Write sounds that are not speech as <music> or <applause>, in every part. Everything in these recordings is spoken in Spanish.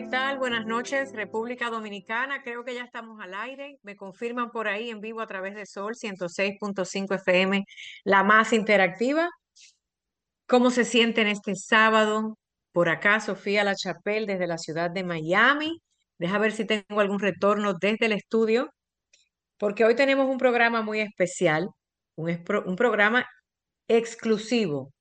¿Qué tal? Buenas noches, República Dominicana. Creo que ya estamos al aire. Me confirman por ahí en vivo a través de Sol 106.5 FM, la más interactiva. ¿Cómo se sienten este sábado? Por acá, Sofía La Chapelle desde la ciudad de Miami. Deja ver si tengo algún retorno desde el estudio, porque hoy tenemos un programa muy especial, un, un programa exclusivo.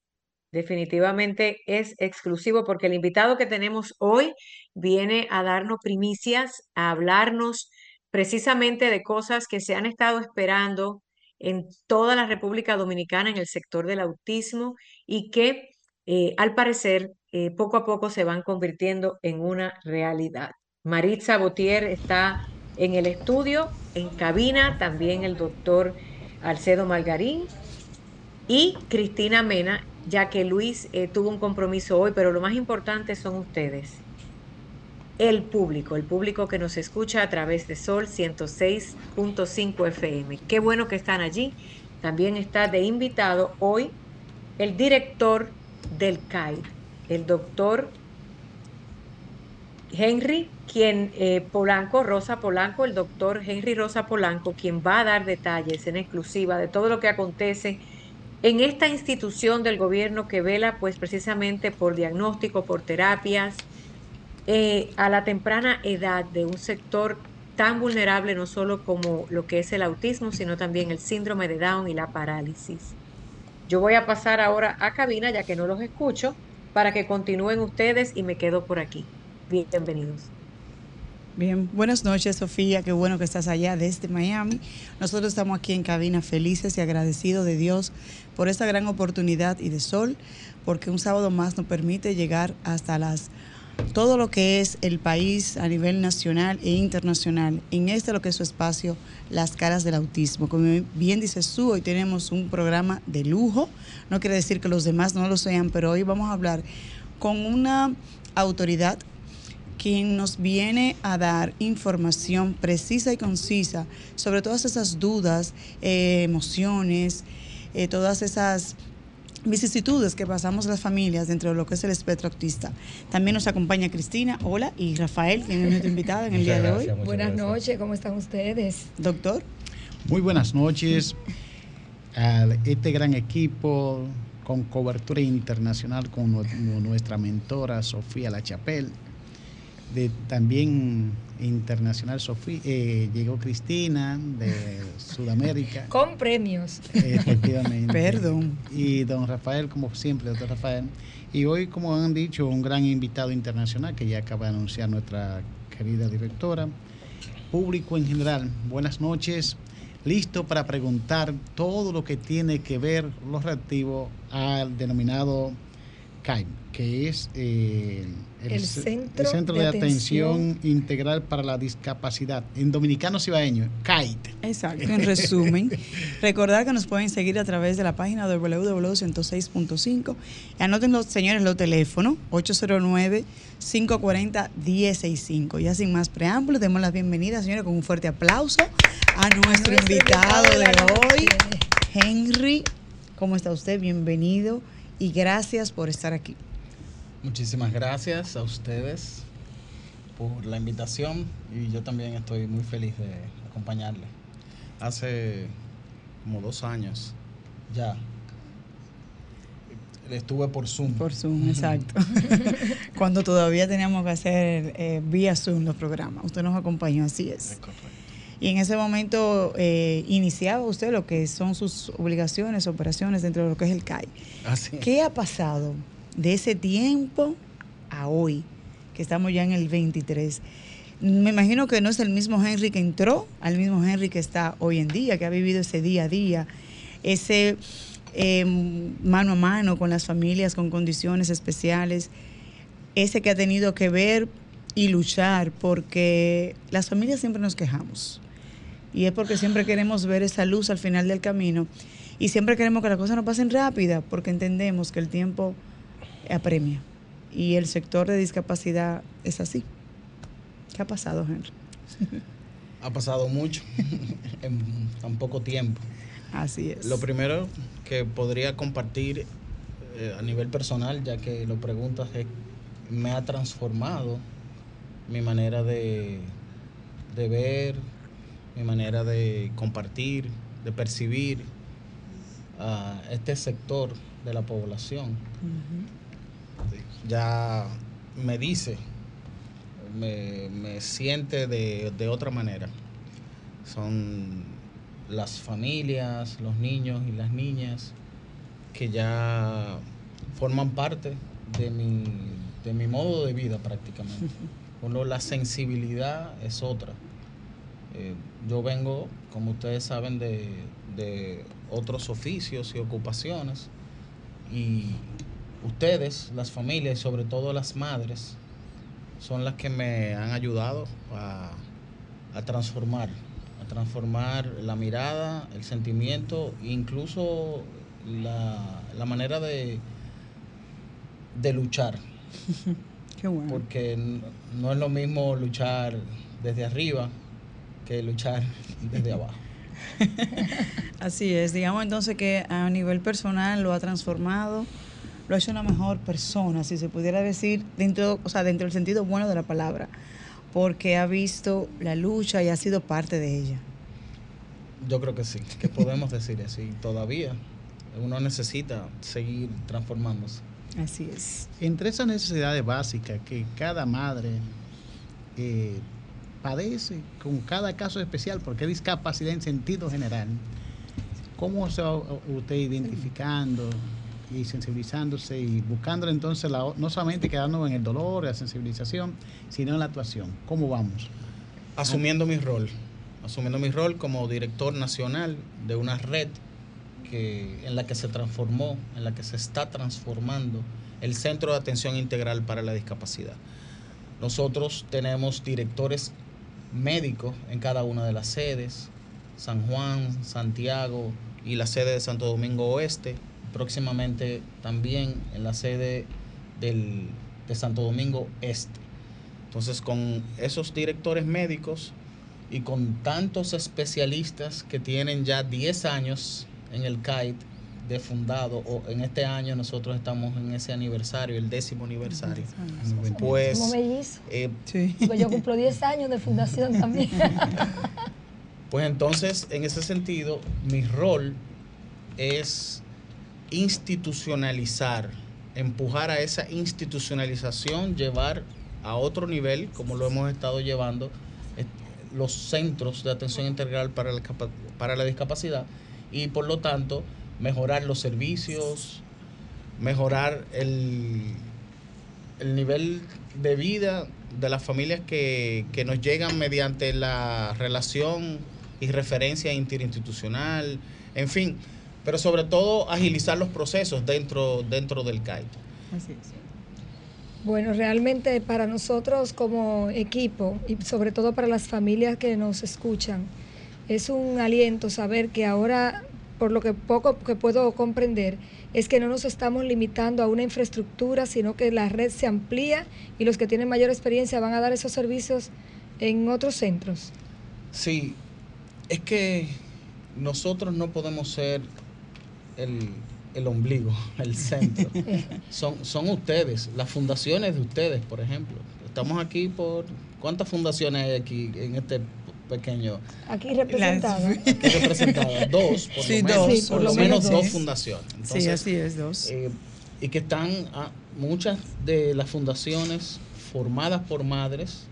Definitivamente es exclusivo porque el invitado que tenemos hoy viene a darnos primicias, a hablarnos precisamente de cosas que se han estado esperando en toda la República Dominicana en el sector del autismo y que eh, al parecer eh, poco a poco se van convirtiendo en una realidad. Maritza Botier está en el estudio, en cabina, también el doctor Alcedo Margarín y Cristina Mena, ya que Luis eh, tuvo un compromiso hoy, pero lo más importante son ustedes el público, el público que nos escucha a través de Sol 106.5 FM. Qué bueno que están allí. También está de invitado hoy el director del CAI, el doctor Henry, quien eh, Polanco, Rosa Polanco, el doctor Henry Rosa Polanco, quien va a dar detalles en exclusiva de todo lo que acontece en esta institución del gobierno que vela pues precisamente por diagnóstico, por terapias, eh, a la temprana edad de un sector tan vulnerable no solo como lo que es el autismo, sino también el síndrome de Down y la parálisis. Yo voy a pasar ahora a cabina, ya que no los escucho, para que continúen ustedes y me quedo por aquí. Bienvenidos. Bien, buenas noches Sofía, qué bueno que estás allá desde Miami. Nosotros estamos aquí en cabina felices y agradecidos de Dios por esta gran oportunidad y de sol, porque un sábado más nos permite llegar hasta las todo lo que es el país a nivel nacional e internacional, en este lo que es su espacio, las caras del autismo. Como bien dice su, hoy tenemos un programa de lujo, no quiere decir que los demás no lo sean, pero hoy vamos a hablar con una autoridad quien nos viene a dar información precisa y concisa sobre todas esas dudas, eh, emociones, eh, todas esas vicisitudes que pasamos las familias dentro de lo que es el espectro autista. También nos acompaña Cristina, hola, y Rafael, quien es nuestro <laughs> invitado en el día de hoy. Buenas noches, ¿cómo están ustedes? Doctor. Muy buenas noches a este gran equipo con cobertura internacional con nuestra mentora Sofía La Chapelle de también internacional Sofía, eh, llegó Cristina de Sudamérica. <laughs> Con premios. Efectivamente. Perdón. Y don Rafael, como siempre, doctor Rafael. Y hoy, como han dicho, un gran invitado internacional que ya acaba de anunciar nuestra querida directora. Público en general, buenas noches. Listo para preguntar todo lo que tiene que ver lo relativo al denominado CAIM, que es eh, el, centro, de, atención, Integral para la Discapacidad, en Dominicano Cibaeño, CAIT. Exacto, en resumen, <laughs> recordar que nos pueden seguir a través de la página www.106.5. Anoten los señores los teléfonos 809 540 165. Ya sin más preámbulos, demos la bienvenida, señores, con un fuerte aplauso a nuestro, invitado de hoy, Henry. ¿Cómo está usted? Bienvenido y gracias por estar aquí. Muchísimas gracias a ustedes por la invitación y yo también estoy muy feliz de acompañarle. Hace como dos años ya estuve por Zoom. Por Zoom, exacto. <laughs> Cuando todavía teníamos que hacer eh, vía Zoom los programas. Usted nos acompañó, así es. Y en ese momento eh, iniciaba usted lo que son sus obligaciones, operaciones dentro de lo que es el CAI. Así ¿Qué ha pasado de ese tiempo a hoy, que estamos ya en el 23. Me imagino que no es el mismo Henry que entró, al mismo Henry que está hoy en día, que ha vivido ese día a día, ese em, mano a mano con las familias con condiciones especiales, ese que ha tenido que ver y luchar porque las familias siempre nos quejamos. Y es porque siempre queremos ver esa luz al final del camino y siempre queremos que las cosas no pasen rápida porque entendemos que el tiempo apremia. Y el sector de discapacidad es así. ¿Qué ha pasado, Henry? <laughs> Ha pasado mucho <laughs> en tan poco tiempo. Así es. Lo primero que podría compartir eh, a nivel personal, ya que lo preguntas, es me ha transformado mi manera de, de ver, mi manera de compartir, de percibir a este sector de la población. Ya me dice, me, me siente de, de otra manera. Son las familias, los niños y las niñas que ya forman parte de mi, de mi modo de vida prácticamente. <laughs> Uno, la sensibilidad es otra. Eh, yo vengo, como ustedes saben, de, de otros oficios y ocupaciones y ustedes, las familias y sobre todo las madres, son las que me han ayudado a, a transformar, a transformar la mirada, el sentimiento, incluso la, la manera de, de luchar. <laughs> Qué bueno. Porque no es lo mismo luchar desde arriba que luchar desde abajo. <laughs> Así es, digamos entonces que a nivel personal lo ha transformado, lo ha hecho una mejor persona, si se pudiera decir, dentro, o sea, dentro del sentido bueno de la palabra, porque ha visto la lucha y ha sido parte de ella. Yo creo que sí, que podemos decir así. Todavía uno necesita seguir transformándose. Así es. Entre esas necesidades básicas que cada madre eh, padece con cada caso especial, porque es discapacidad en sentido general, ¿cómo se va usted identificando y sensibilizándose y buscando entonces la, no solamente quedándonos en el dolor, la sensibilización, sino en la actuación? ¿Cómo vamos? Asumiendo mi rol, asumiendo mi rol como director nacional de una red que, en la que se transformó, en la que se está transformando el Centro de Atención Integral para la Discapacidad. Nosotros tenemos directores médicos en cada una de las sedes, San Juan, Santiago y la sede de Santo Domingo Oeste, próximamente también en la sede del, de Santo Domingo Este. Entonces, con esos directores médicos y con tantos especialistas que tienen ya 10 años en el CAIT de fundado, o en este año nosotros estamos en ese aniversario, el décimo aniversario. Pues, Somos mellizos. eh, Sí. Pues yo cumplo 10 años de fundación también. <laughs> Pues entonces, en ese sentido, mi rol es institucionalizar, empujar a esa institucionalización, llevar a otro nivel, como lo hemos estado llevando, los centros de atención integral para la, para la discapacidad y por lo tanto mejorar los servicios, mejorar el, el nivel de vida de las familias que, que nos llegan mediante la relación y referencia interinstitucional, en fin, pero sobre todo agilizar los procesos dentro, dentro del CAIT. Así es. Bueno, realmente para nosotros como equipo y sobre todo para las familias que nos escuchan, es un aliento saber que ahora, por lo que poco que puedo comprender, es que no nos estamos limitando a una infraestructura, sino que la red se amplía y los que tienen mayor experiencia van a dar esos servicios en otros centros. Sí, es que nosotros no podemos ser el, el ombligo, <laughs> el centro. <laughs> son, son ustedes, las fundaciones de ustedes, por ejemplo. Estamos aquí por... ¿Cuántas fundaciones hay aquí en este pequeño... Aquí representada. <laughs> Aquí? Dos, por Sí, lo menos. dos, por por lo lo menos menos dos dos. fundaciones. sí, así es, dos. eh, y que están muchas de las fundaciones formadas por madres,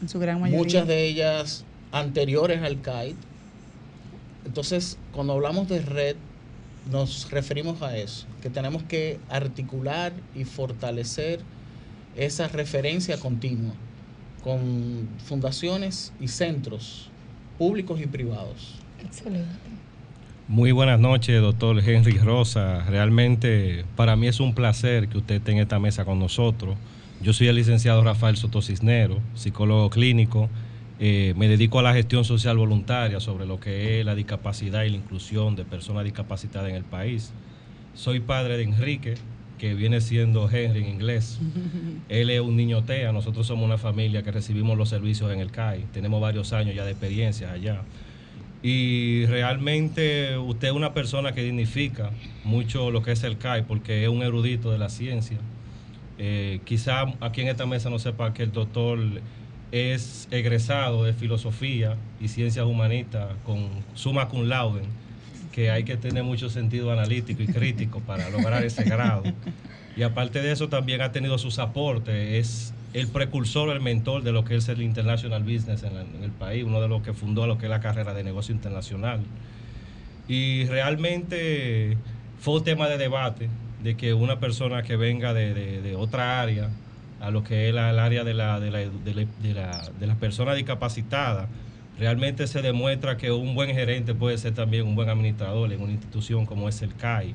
en su gran mayoría. muchas de ellas anteriores al CAIT. Entonces, cuando hablamos de red, nos referimos a eso, que tenemos que articular y fortalecer esa referencia continua con fundaciones y centros públicos y privados. Excelente. Muy buenas noches, doctor Henry Rosa. Realmente para mí es un placer que usted esté en esta mesa con nosotros. Yo soy el licenciado Rafael Soto Cisnero, psicólogo clínico. Eh, me dedico a la gestión social voluntaria sobre lo que es la discapacidad y la inclusión de personas discapacitadas en el país. Soy padre de Enrique, que viene siendo Henry en inglés. <laughs> Él es un niño TEA, nosotros somos una familia que recibimos los servicios en el CAI, tenemos varios años ya de experiencia allá. Y realmente usted es una persona que dignifica mucho lo que es el CAI porque es un erudito de la ciencia. Eh, quizá aquí en esta mesa no sepa que el doctor es egresado de filosofía y ciencias humanistas con suma cum laude que hay que tener mucho sentido analítico y crítico para lograr ese grado. Y aparte de eso también ha tenido sus aportes, es el precursor, el mentor de lo que es el International Business en, el país, uno de los que fundó lo que es la carrera de negocio internacional. Y realmente fue un tema de debate de que una persona que venga de, otra área, a lo que es el área de, la, de, la, de las personas discapacitadas, realmente se demuestra que un buen gerente puede ser también un buen administrador en una institución como es el CAI.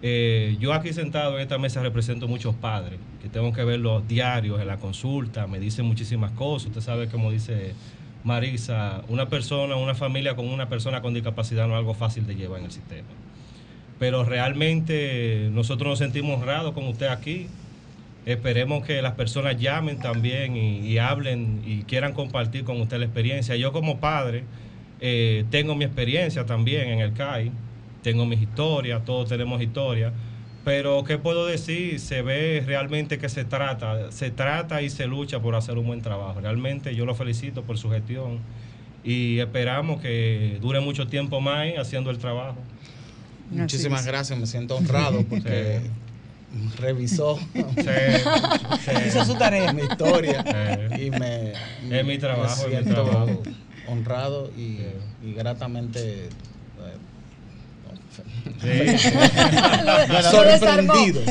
Eh, yo aquí sentado en esta mesa represento muchos padres que tengo que ver los diarios en la consulta, me dicen muchísimas cosas. Usted sabe, como dice Marisa, una persona, una familia con una persona con discapacidad no es algo fácil de llevar en el sistema. Pero realmente nosotros nos sentimos honrados con usted aquí. Esperemos que las personas llamen también y, hablen y quieran compartir con usted la experiencia. Yo como padre eh, tengo mi experiencia también en el CAI, tengo mis historias, todos tenemos historias, pero ¿qué puedo decir? Se ve realmente que se trata, se trata y se lucha por hacer un buen trabajo. Realmente yo lo felicito por su gestión y esperamos que dure mucho tiempo más haciendo el trabajo. Muchísimas gracias, me siento honrado <laughs> porque revisó <laughs> hizo su tarea mi historia y me es mi trabajo me siento honrado y, y gratamente <laughs> sorprendido.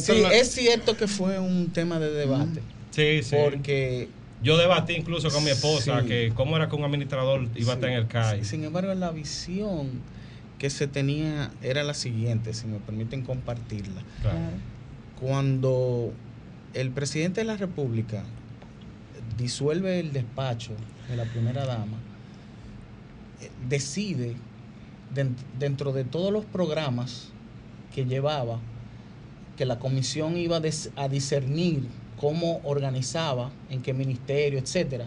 sí, es cierto que fue un tema de debate sí, sí. porque yo debatí incluso con mi esposa que cómo era que un administrador iba a estar en el CAI. Sin embargo la visión que se tenía era la siguiente, si me permiten compartirla. Cuando el presidente de la República disuelve el despacho de la primera dama, eh, decide dentro de todos los programas que llevaba, que la comisión iba a discernir cómo organizaba, en qué ministerio, etcétera,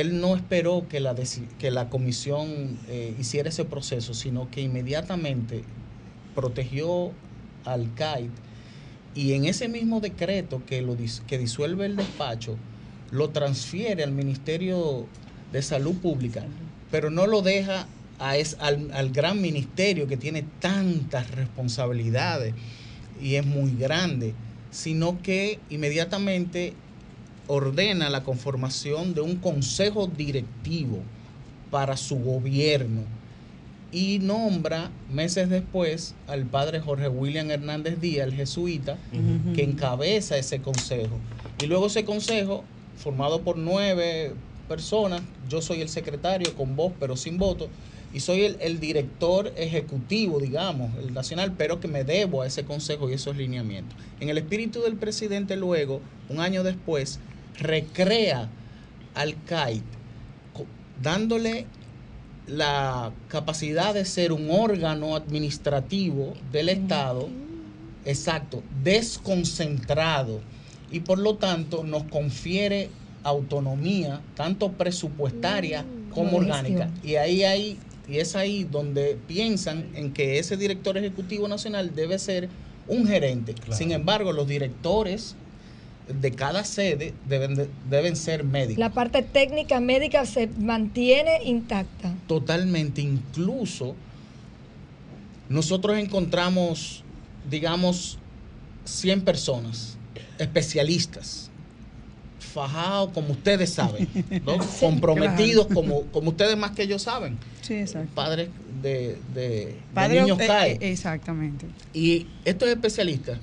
él no esperó que la, que la comisión eh, hiciera ese proceso, sino que inmediatamente protegió al CAIT y en ese mismo decreto que, lo, que disuelve el despacho, lo transfiere al Ministerio de Salud Pública, pero no lo deja al, al gran ministerio que tiene tantas responsabilidades y es muy grande, sino que inmediatamente ordena la conformación de un consejo directivo para su gobierno y nombra meses después al padre Jorge William Hernández Díaz, el jesuita, que encabeza ese consejo. Y luego ese consejo, formado por nueve personas, yo soy el secretario con voz pero sin voto, y soy el, el, director ejecutivo, digamos, el nacional, pero que me debo a ese consejo y esos lineamientos. En el espíritu del presidente luego, un año después, recrea al CAIT, dándole la capacidad de ser un órgano administrativo del Estado, exacto, desconcentrado, y por lo tanto nos confiere autonomía, tanto presupuestaria mm, como orgánica. Y ahí hay, y es ahí donde piensan en que ese director ejecutivo nacional debe ser un gerente. Sin embargo, los directores de cada sede deben, deben ser médicos. La parte técnica médica se mantiene intacta. Totalmente, incluso nosotros encontramos, digamos, 100 personas, especialistas, fajados como ustedes saben, <laughs> comprometidos como, como ustedes más que ellos saben. Sí, exacto. Padres de, de, niños CAE. Eh, exactamente. Y estos especialistas,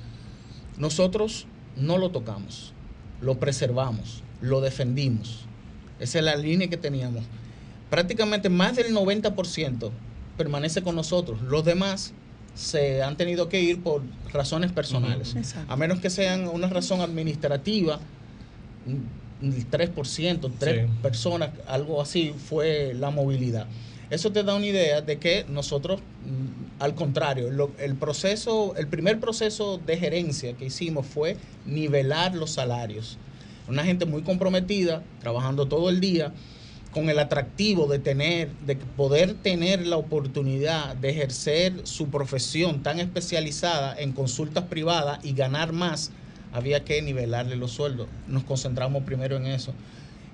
nosotros no lo tocamos, lo preservamos, lo defendimos. Esa es la línea que teníamos. Prácticamente más del 90% permanece con nosotros. Los demás se han tenido que ir por razones personales. Exacto. A menos que sean una razón administrativa, el 3%, tres Sí. personas, algo así fue la movilidad. Eso te da una idea de que nosotros, al contrario, el proceso, el primer proceso de gerencia que hicimos fue nivelar los salarios. Una gente muy comprometida, trabajando todo el día, con el atractivo de tener, de poder tener la oportunidad de ejercer su profesión tan especializada en consultas privadas y ganar más, había que nivelarle los sueldos. Nos concentramos primero en eso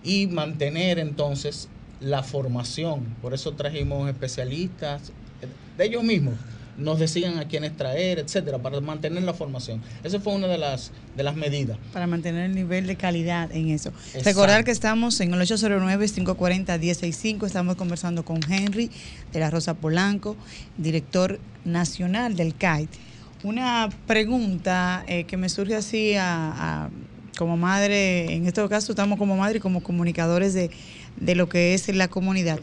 y mantener entonces la formación. Por eso trajimos especialistas de ellos mismos. Nos decían a quiénes traer, etcétera, para mantener la formación. Esa fue una de las, de las medidas. para mantener el nivel de calidad en eso. Exacto. Recordar que estamos en el 809-540-1065, estamos conversando con Henry de la Rosa Polanco, director nacional del CAIT. Una pregunta eh, que me surge así a- a- como madre, en este caso estamos como madre y como comunicadores de, de lo que es la comunidad.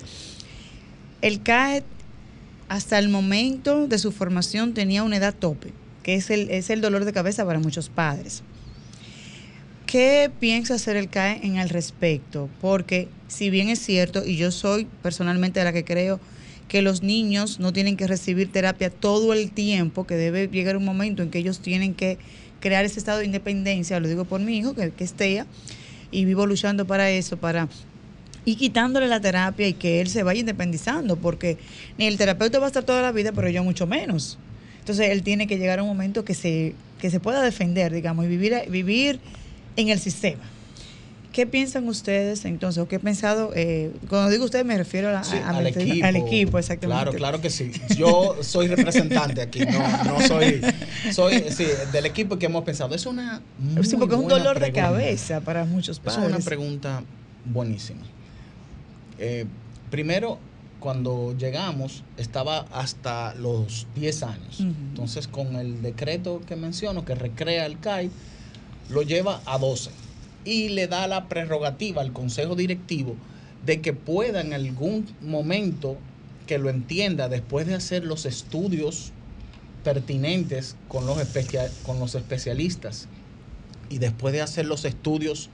El CAET hasta el momento de su formación tenía una edad tope, que es el, es el dolor de cabeza para muchos padres. ¿Qué piensa hacer el CAE en el respecto? Porque si bien es cierto, y yo soy personalmente de la que creo que los niños no tienen que recibir terapia todo el tiempo, que debe llegar un momento en que ellos tienen que crear ese estado de independencia, lo digo por mi hijo, que, que es TEA, y vivo luchando para eso, para y quitándole la terapia y que él se vaya independizando, porque ni el terapeuta va a estar toda la vida, pero yo mucho menos. Entonces él tiene que llegar a un momento que se, que se pueda defender, digamos, y vivir, vivir en el sistema. ¿Qué piensan ustedes entonces? ¿O qué he pensado? eh, cuando digo ustedes me refiero a Sí, a- al, al equipo. al equipo, exactamente. Claro, claro que sí. Yo soy representante aquí, no, no soy, soy sí, del equipo que hemos pensado. Es una muy Sí, porque es un dolor de cabeza para muchos padres. es una pregunta buenísima. Eh, primero, cuando llegamos, estaba hasta los 10 años. Entonces, con el decreto que menciono, que recrea el CAI, lo lleva a 12 y le da la prerrogativa al consejo directivo de que pueda en algún momento que lo entienda después de hacer los estudios pertinentes con los, especia- con los especialistas y después de hacer los estudios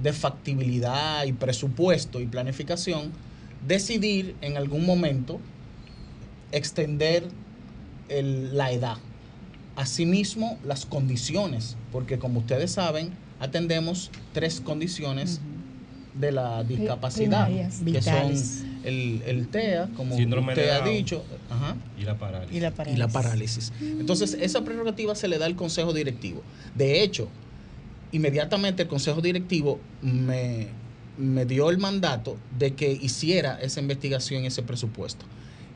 de factibilidad y presupuesto y planificación, decidir en algún momento extender el- la edad. Asimismo, las condiciones, porque como ustedes saben, atendemos tres condiciones de la discapacidad, primarias. que Vitales. son el, el TEA, como Síndrome usted ha dicho, ajá, Y la parálisis. Y la y parálisis. la parálisis. Entonces, esa prerrogativa se le da al consejo directivo. De hecho, inmediatamente el consejo directivo me, me dio el mandato de que hiciera esa investigación ese presupuesto.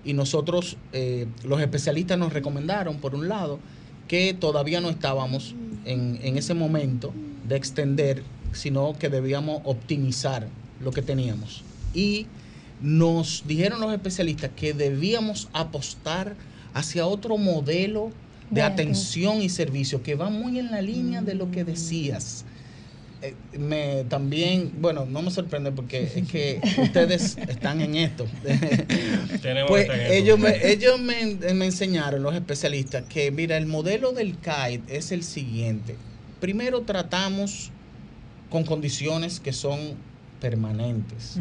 Y nosotros, eh, los especialistas nos recomendaron, por un lado, que todavía no estábamos en, en ese momento de extender, sino que debíamos optimizar lo que teníamos. Y nos dijeron los especialistas que debíamos apostar hacia otro modelo de atención y servicio que va muy en la línea de lo que decías. Eh, me también, bueno, no me sorprende porque es que <laughs> ustedes están en esto. <laughs> <laughs> Pues ellos, me, ellos me, me enseñaron, los especialistas, que mira, el modelo del CAID es el siguiente. Primero tratamos con condiciones que son permanentes.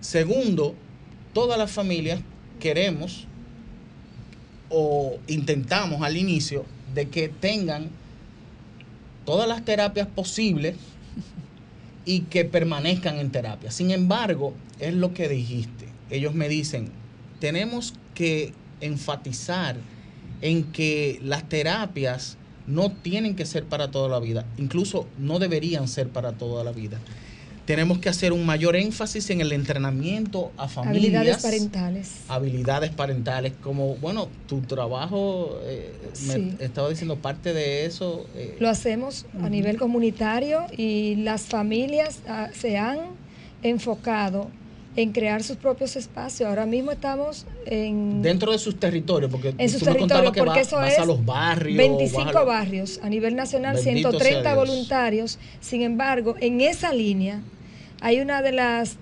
Segundo, todas las familias queremos o intentamos al inicio de que tengan todas las terapias posibles y que permanezcan en terapia. Sin embargo, es lo que dijiste. Ellos me dicen, tenemos que enfatizar en que las terapias no tienen que ser para toda la vida, incluso no deberían ser para toda la vida. Tenemos que hacer un mayor énfasis en el entrenamiento a familias. Habilidades parentales. habilidades parentales, como, bueno, tu trabajo, eh, me estaba diciendo parte de eso. eh, Lo hacemos a nivel comunitario y las familias ah, se han enfocado en crear sus propios espacios. Ahora mismo estamos en dentro de sus territorios, porque en sus territorios, que porque va- eso vas es a los barrios. 25 vas a los- barrios a nivel nacional, Bendito sea 130 Dios. voluntarios. Sin embargo, en esa línea hay una de las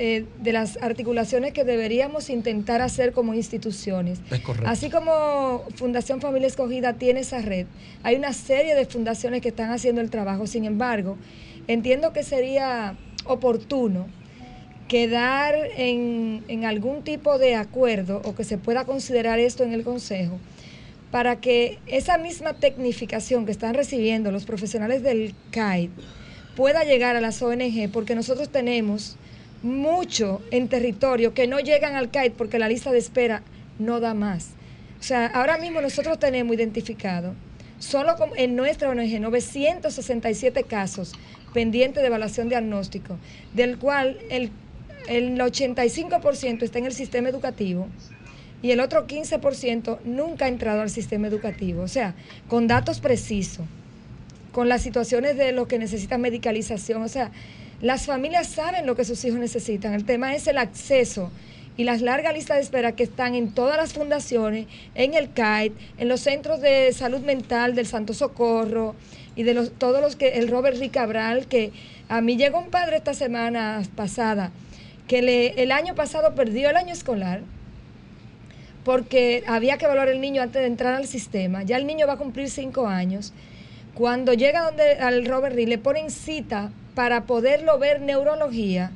eh, de las articulaciones que deberíamos intentar hacer como instituciones. Es correcto. Así como Fundación Familia Escogida tiene esa red, hay una serie de fundaciones que están haciendo el trabajo. Sin embargo, entiendo que sería oportuno quedar en, algún tipo de acuerdo o que se pueda considerar esto en el Consejo para que esa misma tecnificación que están recibiendo los profesionales del CAID pueda llegar a las ONG, porque nosotros tenemos mucho en territorio que no llegan al CAID porque la lista de espera no da más. O sea, ahora mismo nosotros tenemos identificado solo en nuestra ONG 967 casos pendientes de evaluación diagnóstico, del cual el, el 85% está en el sistema educativo y el otro 15% nunca ha entrado al sistema educativo. O sea, con datos precisos, con las situaciones de los que necesitan medicalización. O sea, las familias saben lo que sus hijos necesitan. El tema es el acceso y las largas listas de espera que están en todas las fundaciones, en el CAIT, en los centros de salud mental del Santo Socorro y de los, todos los que, el Robert Ricabral, que a mí llegó un padre esta semana pasada que le, el año pasado perdió el año escolar porque había que evaluar el niño antes de entrar al sistema. Ya el niño va a cumplir cinco años. Cuando llega donde al Robert Reed, le ponen cita para poderlo ver neurología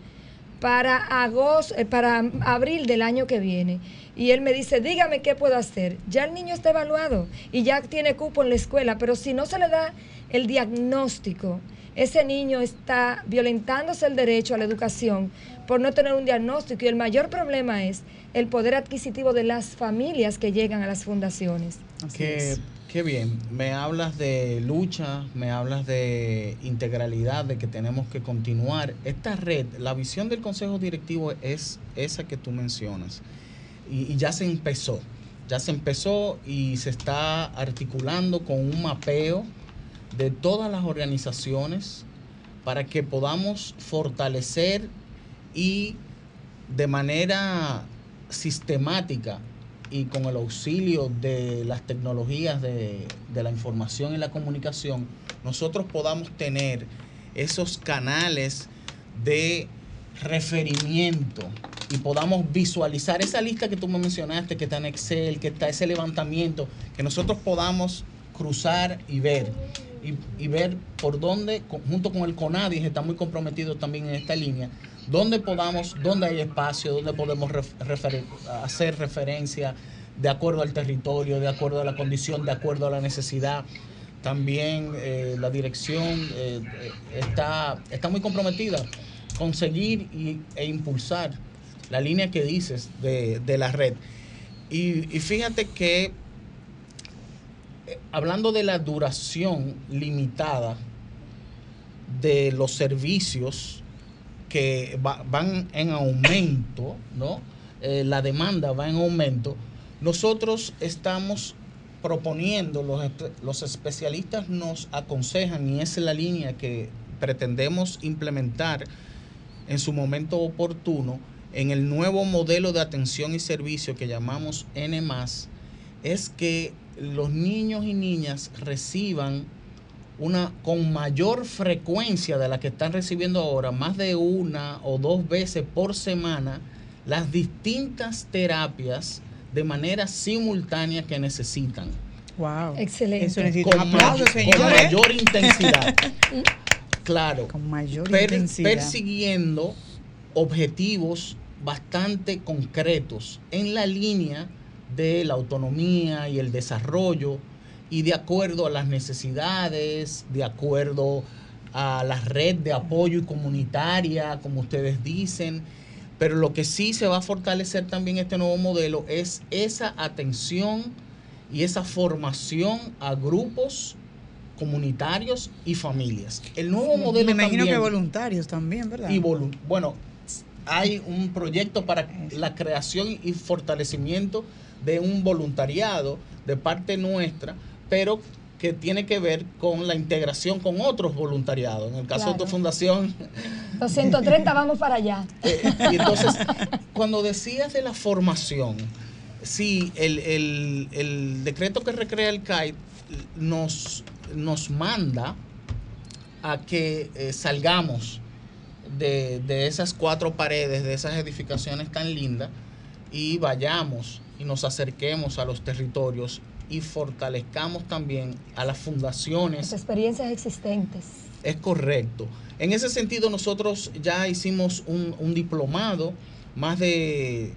para agosto, eh, para abril del año que viene. Y él me dice, dígame qué puedo hacer. Ya el niño está evaluado y ya tiene cupo en la escuela, pero si no se le da el diagnóstico, ese niño está violentándose el derecho a la educación por no tener un diagnóstico y el mayor problema es el poder adquisitivo de las familias que llegan a las fundaciones. Qué, qué bien, me hablas de lucha, me hablas de integralidad, de que tenemos que continuar. Esta red, la visión del Consejo Directivo es esa que tú mencionas y, y ya se empezó, ya se empezó y se está articulando con un mapeo de todas las organizaciones para que podamos fortalecer y de manera sistemática y con el auxilio de las tecnologías de, la información y la comunicación, nosotros podamos tener esos canales de referimiento y podamos visualizar esa lista que tú me mencionaste, que está en Excel, que está ese levantamiento, que nosotros podamos cruzar y ver. Y, ver por dónde, junto con el CONADIS, está muy comprometido también en esta línea, dónde podamos, dónde hay espacio, dónde podemos hacer referencia de acuerdo al territorio, de acuerdo a la condición, de acuerdo a la necesidad. También eh, la dirección eh, está, está muy comprometida con seguir e impulsar la línea que dices de, la red. Y, fíjate que hablando de la duración limitada de los servicios que van en aumento, ¿no? Eh, la demanda va en aumento, nosotros estamos proponiendo, los, los especialistas nos aconsejan y es la línea que pretendemos implementar en su momento oportuno en el nuevo modelo de atención y servicio que llamamos N, es que los niños y niñas reciban una con mayor frecuencia de la que están recibiendo ahora, más de una o dos veces por semana, las distintas terapias de manera simultánea que necesitan. Wow. Excelente. con, mayor <laughs> intensidad. claro. Con mayor intensidad. Persiguiendo objetivos bastante concretos en la línea de la autonomía y el desarrollo y de acuerdo a las necesidades, de acuerdo a la red de apoyo y comunitaria, como ustedes dicen. Pero lo que sí se va a fortalecer también este nuevo modelo es esa atención y esa formación a grupos comunitarios y familias. El nuevo modelo Me imagino que voluntarios también, ¿verdad? Y bueno, hay un proyecto para la creación y fortalecimiento de un voluntariado de parte nuestra pero que tiene que ver con la integración con otros voluntariados. En el caso de tu fundación... 230 <laughs> vamos para allá. Eh, y entonces, cuando decías de la formación, sí, el, decreto que recrea el CAI nos, nos manda a que eh, salgamos de, de esas cuatro paredes, de esas edificaciones tan lindas, y vayamos y nos acerquemos a los territorios y fortalezcamos también a las fundaciones. Las experiencias existentes. Es correcto. En ese sentido, nosotros ya hicimos un, un diplomado, más de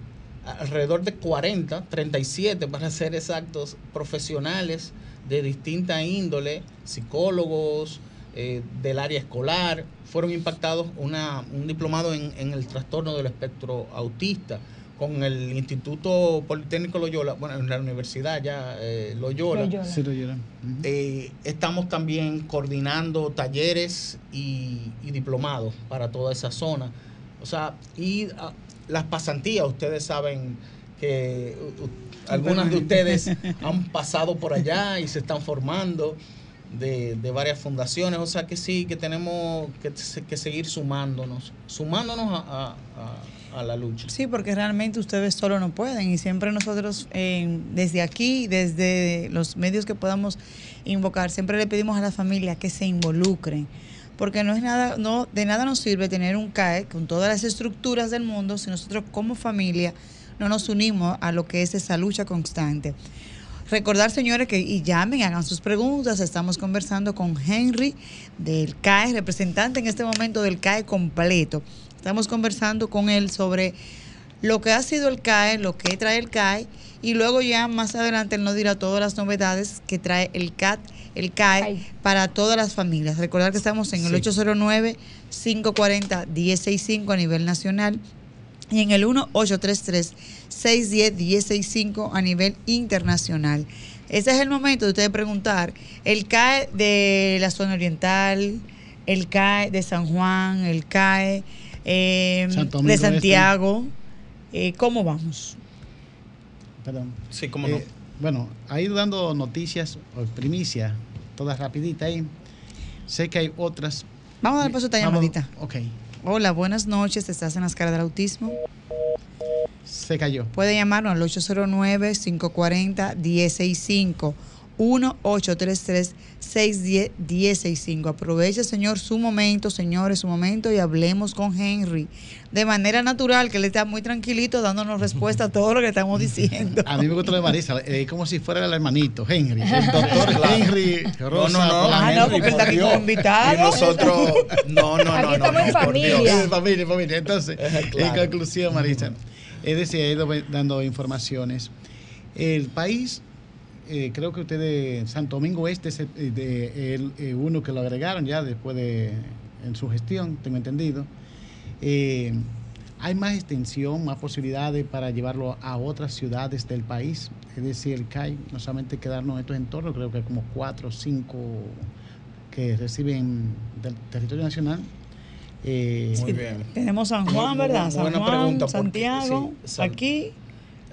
alrededor de 40, 37 para ser exactos, profesionales de distinta índole, psicólogos eh, del área escolar, fueron impactados una, un diplomado en, en el trastorno del espectro autista con el Instituto Politécnico Loyola, bueno, en la universidad ya eh, Loyola, Loyola. Sí, lo llevan. Ujú. eh, estamos también coordinando talleres y, y diplomados para toda esa zona. O sea, y ah, las pasantías, ustedes saben que uh, uh, algunas de ustedes <laughs> han pasado por allá y se están formando de, de varias fundaciones. O sea que sí, que tenemos que, se- que seguir sumándonos, sumándonos a, a- a- a la lucha. Sí, porque realmente ustedes solo no pueden y siempre nosotros desde aquí, desde los medios que podamos invocar, siempre le pedimos a la familia que se involucren, porque no es nada, no de nada nos sirve tener un CAE con todas las estructuras del mundo si nosotros como familia no nos unimos a lo que es esa lucha constante. Recordar, señores, que y llamen, hagan sus preguntas. Estamos conversando con Henry del CAE, representante en este momento del CAE completo. Estamos conversando con él sobre lo que ha sido el CAE, lo que trae el CAE, y luego ya más adelante él nos dirá todas las novedades que trae el CAT, el CAE Ay. para todas las familias. Recordar que estamos en el 809-540-165 a nivel nacional y en el 1-833-610-165 a nivel internacional. Ese es el momento de ustedes preguntar, el CAE de la zona oriental, el CAE de San Juan, el CAE eh, Santo Domingo de Este. Santiago, eh, ¿cómo vamos? Perdón. Sí, cómo no. Eh, bueno, ahí dando noticias o primicia, todas rapiditas ahí. Sé que hay otras. Vamos a dar paso a esta llamadita. Ok, Hola, buenas noches, estás en las caras del autismo. se cayó. Puede llamarnos al 809-540-165. 1-833-610-165. Aproveche, señor, su momento, señores, su momento y hablemos con Henry. De manera natural, que él está muy tranquilito dándonos respuesta a todo lo que estamos diciendo. <laughs> A mí me gusta lo de Marisa, eh, como si fuera el hermanito, Henry. El doctor <laughs> Henry Rosa. no, no. Ah, no, porque está aquí como invitado. Y nosotros, no, no, no, Aquí no, estamos en no, por familia. Familia, familia. Entonces, <laughs> Claro. en conclusión, Marisa, es decir, he ido dando informaciones. El país, eh, creo que ustedes, Santo Domingo Este es el, eh, de- el, eh, uno que lo agregaron ya después de, en su gestión, tengo entendido. Eh, hay más extensión, más posibilidades para llevarlo a otras ciudades del país. Es decir, el CAI, no solamente quedarnos en estos entornos, creo que hay como cuatro o cinco que reciben del territorio nacional. Eh, Muy bien. Tenemos San Juan, ¿verdad? San buena Juan, pregunta, porque- Santiago, sí, San- aquí.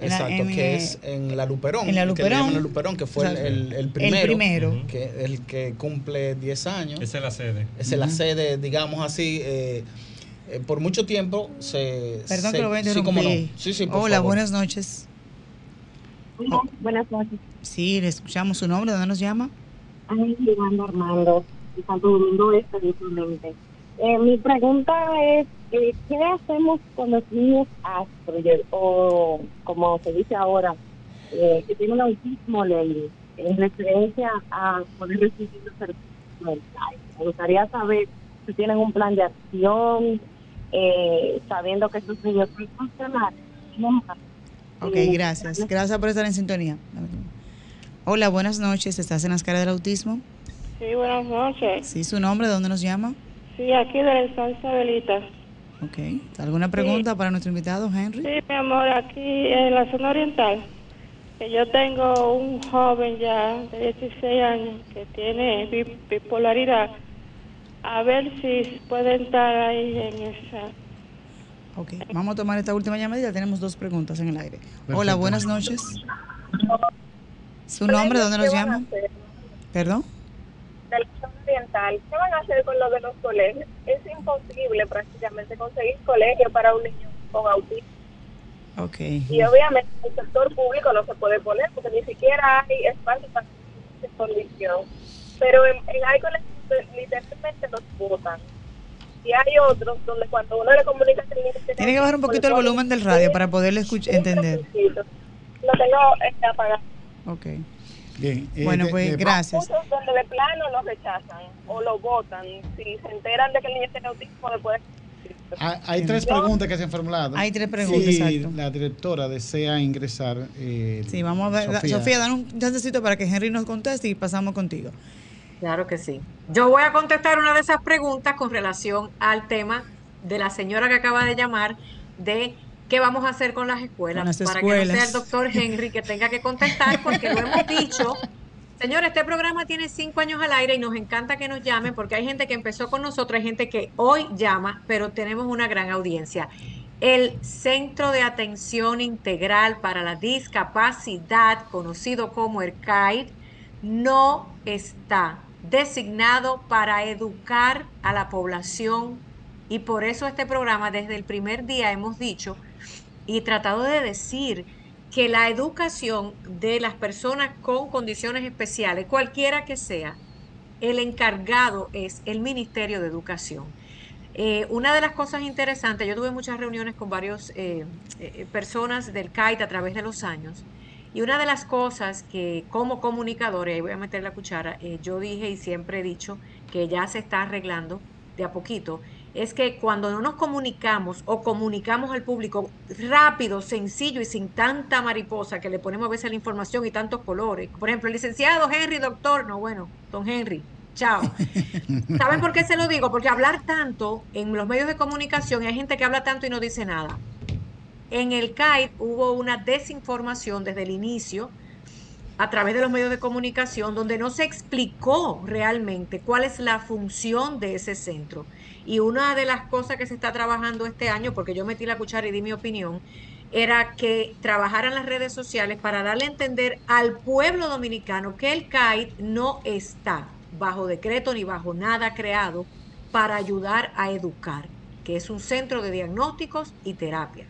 Exacto, en, que eh, es en la Luperón. en la que Luperón. llaman la Luperón, que fue el, el- el primero. El primero. Que, el que cumple 10 años. Esa es la sede. Esa es la sede, digamos así. eh, eh, por mucho tiempo se. Perdón se- que lo voy a sí, no. Sí, sí, por Hola, favor. buenas noches. Hola, buenas noches. Sí, le escuchamos su nombre, ¿dónde nos llama? Ay, Iván Armando, de Santo Domingo Este. Eh, mi pregunta es, eh, ¿qué hacemos con los niños Asperger o, como se dice ahora, eh, que tienen autismo leve, en referencia a poder recibir los servicios mentales? Me gustaría saber si tienen un plan de acción, eh, sabiendo que estos niños son funcionales. Ok, Eh, gracias. Gracias por estar en sintonía. Hola, buenas noches. ¿Estás en las caras del autismo? Sí, buenas noches. Sí, su nombre, ¿dónde nos llama? Sí, aquí de la instancia Belita. Ok. ¿Alguna pregunta para nuestro invitado, Henry? Sí, mi amor, aquí en la zona oriental, que yo tengo un joven ya de 16 años que tiene bi- bipolaridad. A ver si puede estar ahí en esa. Ok. Vamos a tomar esta última llamadita. Tenemos dos preguntas en el aire. Hola, Perfecto. buenas noches. ¿Su nombre, dónde nos llama? ¿Perdón? Oriental, ¿qué van a hacer con lo de los colegios? Es imposible prácticamente conseguir colegio para un niño con autismo. Ok. Y obviamente el sector público no se puede poner porque ni siquiera hay espacio para esa condición. Pero en, en hay colegios literalmente los votan. y hay otros donde cuando uno le comunica Tiene que bajar un poquito el volumen del radio para poderle escuchar, entender. Lo tengo este, apagado. Ok. Bien. eh, Bueno, pues de- gracias. Muchos donde de plano lo rechazan o lo votan. Si se enteran de que el niño tiene autismo, después Hay, hay tres preguntas que se han formulado. Hay tres preguntas, Si exacto. la directora desea ingresar. eh, Sí, vamos a ver. Sofía, Sofía. dan un chancecito para que Henry nos conteste y pasamos contigo. Claro que sí. Yo voy a contestar una de esas preguntas con relación al tema de la señora que acaba de llamar de qué vamos a hacer con las escuelas Con las para que no sea el doctor Henry que tenga que contestar porque lo hemos dicho. Señor, este programa tiene cinco años al aire y nos encanta que nos llamen porque hay gente que empezó con nosotros, hay gente que hoy llama, pero tenemos una gran audiencia. El Centro de Atención Integral para la Discapacidad, conocido como ERCAID, no está designado para educar a la población y por eso este programa desde el primer día hemos dicho y tratado de decir que la educación de las personas con condiciones especiales, cualquiera que sea, el encargado es el Ministerio de Educación. Eh, una de las cosas interesantes, yo tuve muchas reuniones con varias personas del CAIT a través de los años, y una de las cosas que como comunicadora, y ahí voy a meter la cuchara, eh, yo dije y siempre he dicho que ya se está arreglando de a poquito, es que cuando no nos comunicamos o comunicamos al público rápido, sencillo y sin tanta mariposa que le ponemos a veces la información y tantos colores, por ejemplo, el licenciado Henry, doctor, no, bueno, don Henry, chao. <laughs> ¿Saben por qué se lo digo? Porque hablar tanto en los medios de comunicación, y hay gente que habla tanto y no dice nada. En el CAID hubo una desinformación desde el inicio a través de los medios de comunicación donde no se explicó realmente cuál es la función de ese centro. Y una de las cosas que se está trabajando este año, porque yo metí la cuchara y di mi opinión, era que trabajaran las redes sociales para darle a entender al pueblo dominicano que el CAID no está bajo decreto ni bajo nada creado para ayudar a educar, que es un centro de diagnósticos y terapia.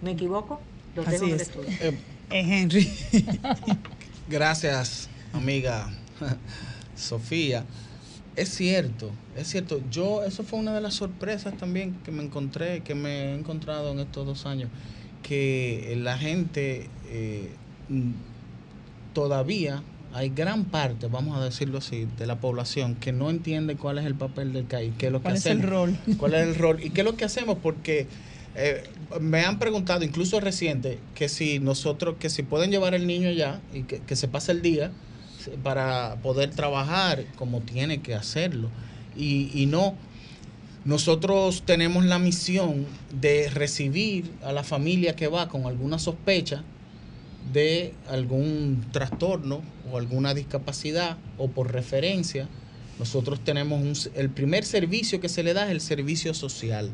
¿Me equivoco? Los dejo Así en el es. estudio. Eh, Henry. <laughs> Gracias, amiga <laughs> Sofía. Es cierto, es cierto. Yo, eso fue una de las sorpresas también que me encontré, que me he encontrado en estos dos años, que la gente eh, todavía hay gran parte, vamos a decirlo así, de la población que no entiende cuál es el papel del CAI, qué es lo que ¿Cuál es el rol? cuál es el rol y qué es lo que hacemos, porque eh, me han preguntado, incluso reciente, que si nosotros, que si pueden llevar el niño allá y que, que se pase el día para poder trabajar como tiene que hacerlo. Y, y no, nosotros tenemos la misión de recibir a la familia que va con alguna sospecha de algún trastorno o alguna discapacidad o por referencia. Nosotros tenemos un, el primer servicio que se le da es el servicio social.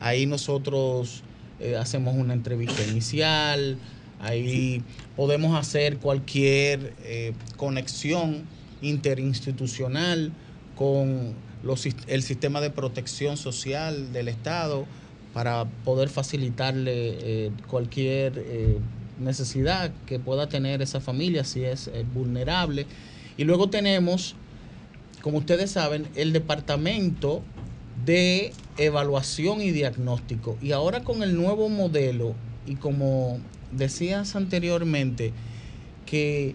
Ahí nosotros eh, hacemos una entrevista inicial, ahí podemos hacer cualquier eh, conexión interinstitucional con el sistema de protección social del Estado para poder facilitarle eh, cualquier necesidad que pueda tener esa familia si es vulnerable. Y luego tenemos, como ustedes saben, el departamento de evaluación y diagnóstico. Y ahora con el nuevo modelo, y como decías anteriormente, que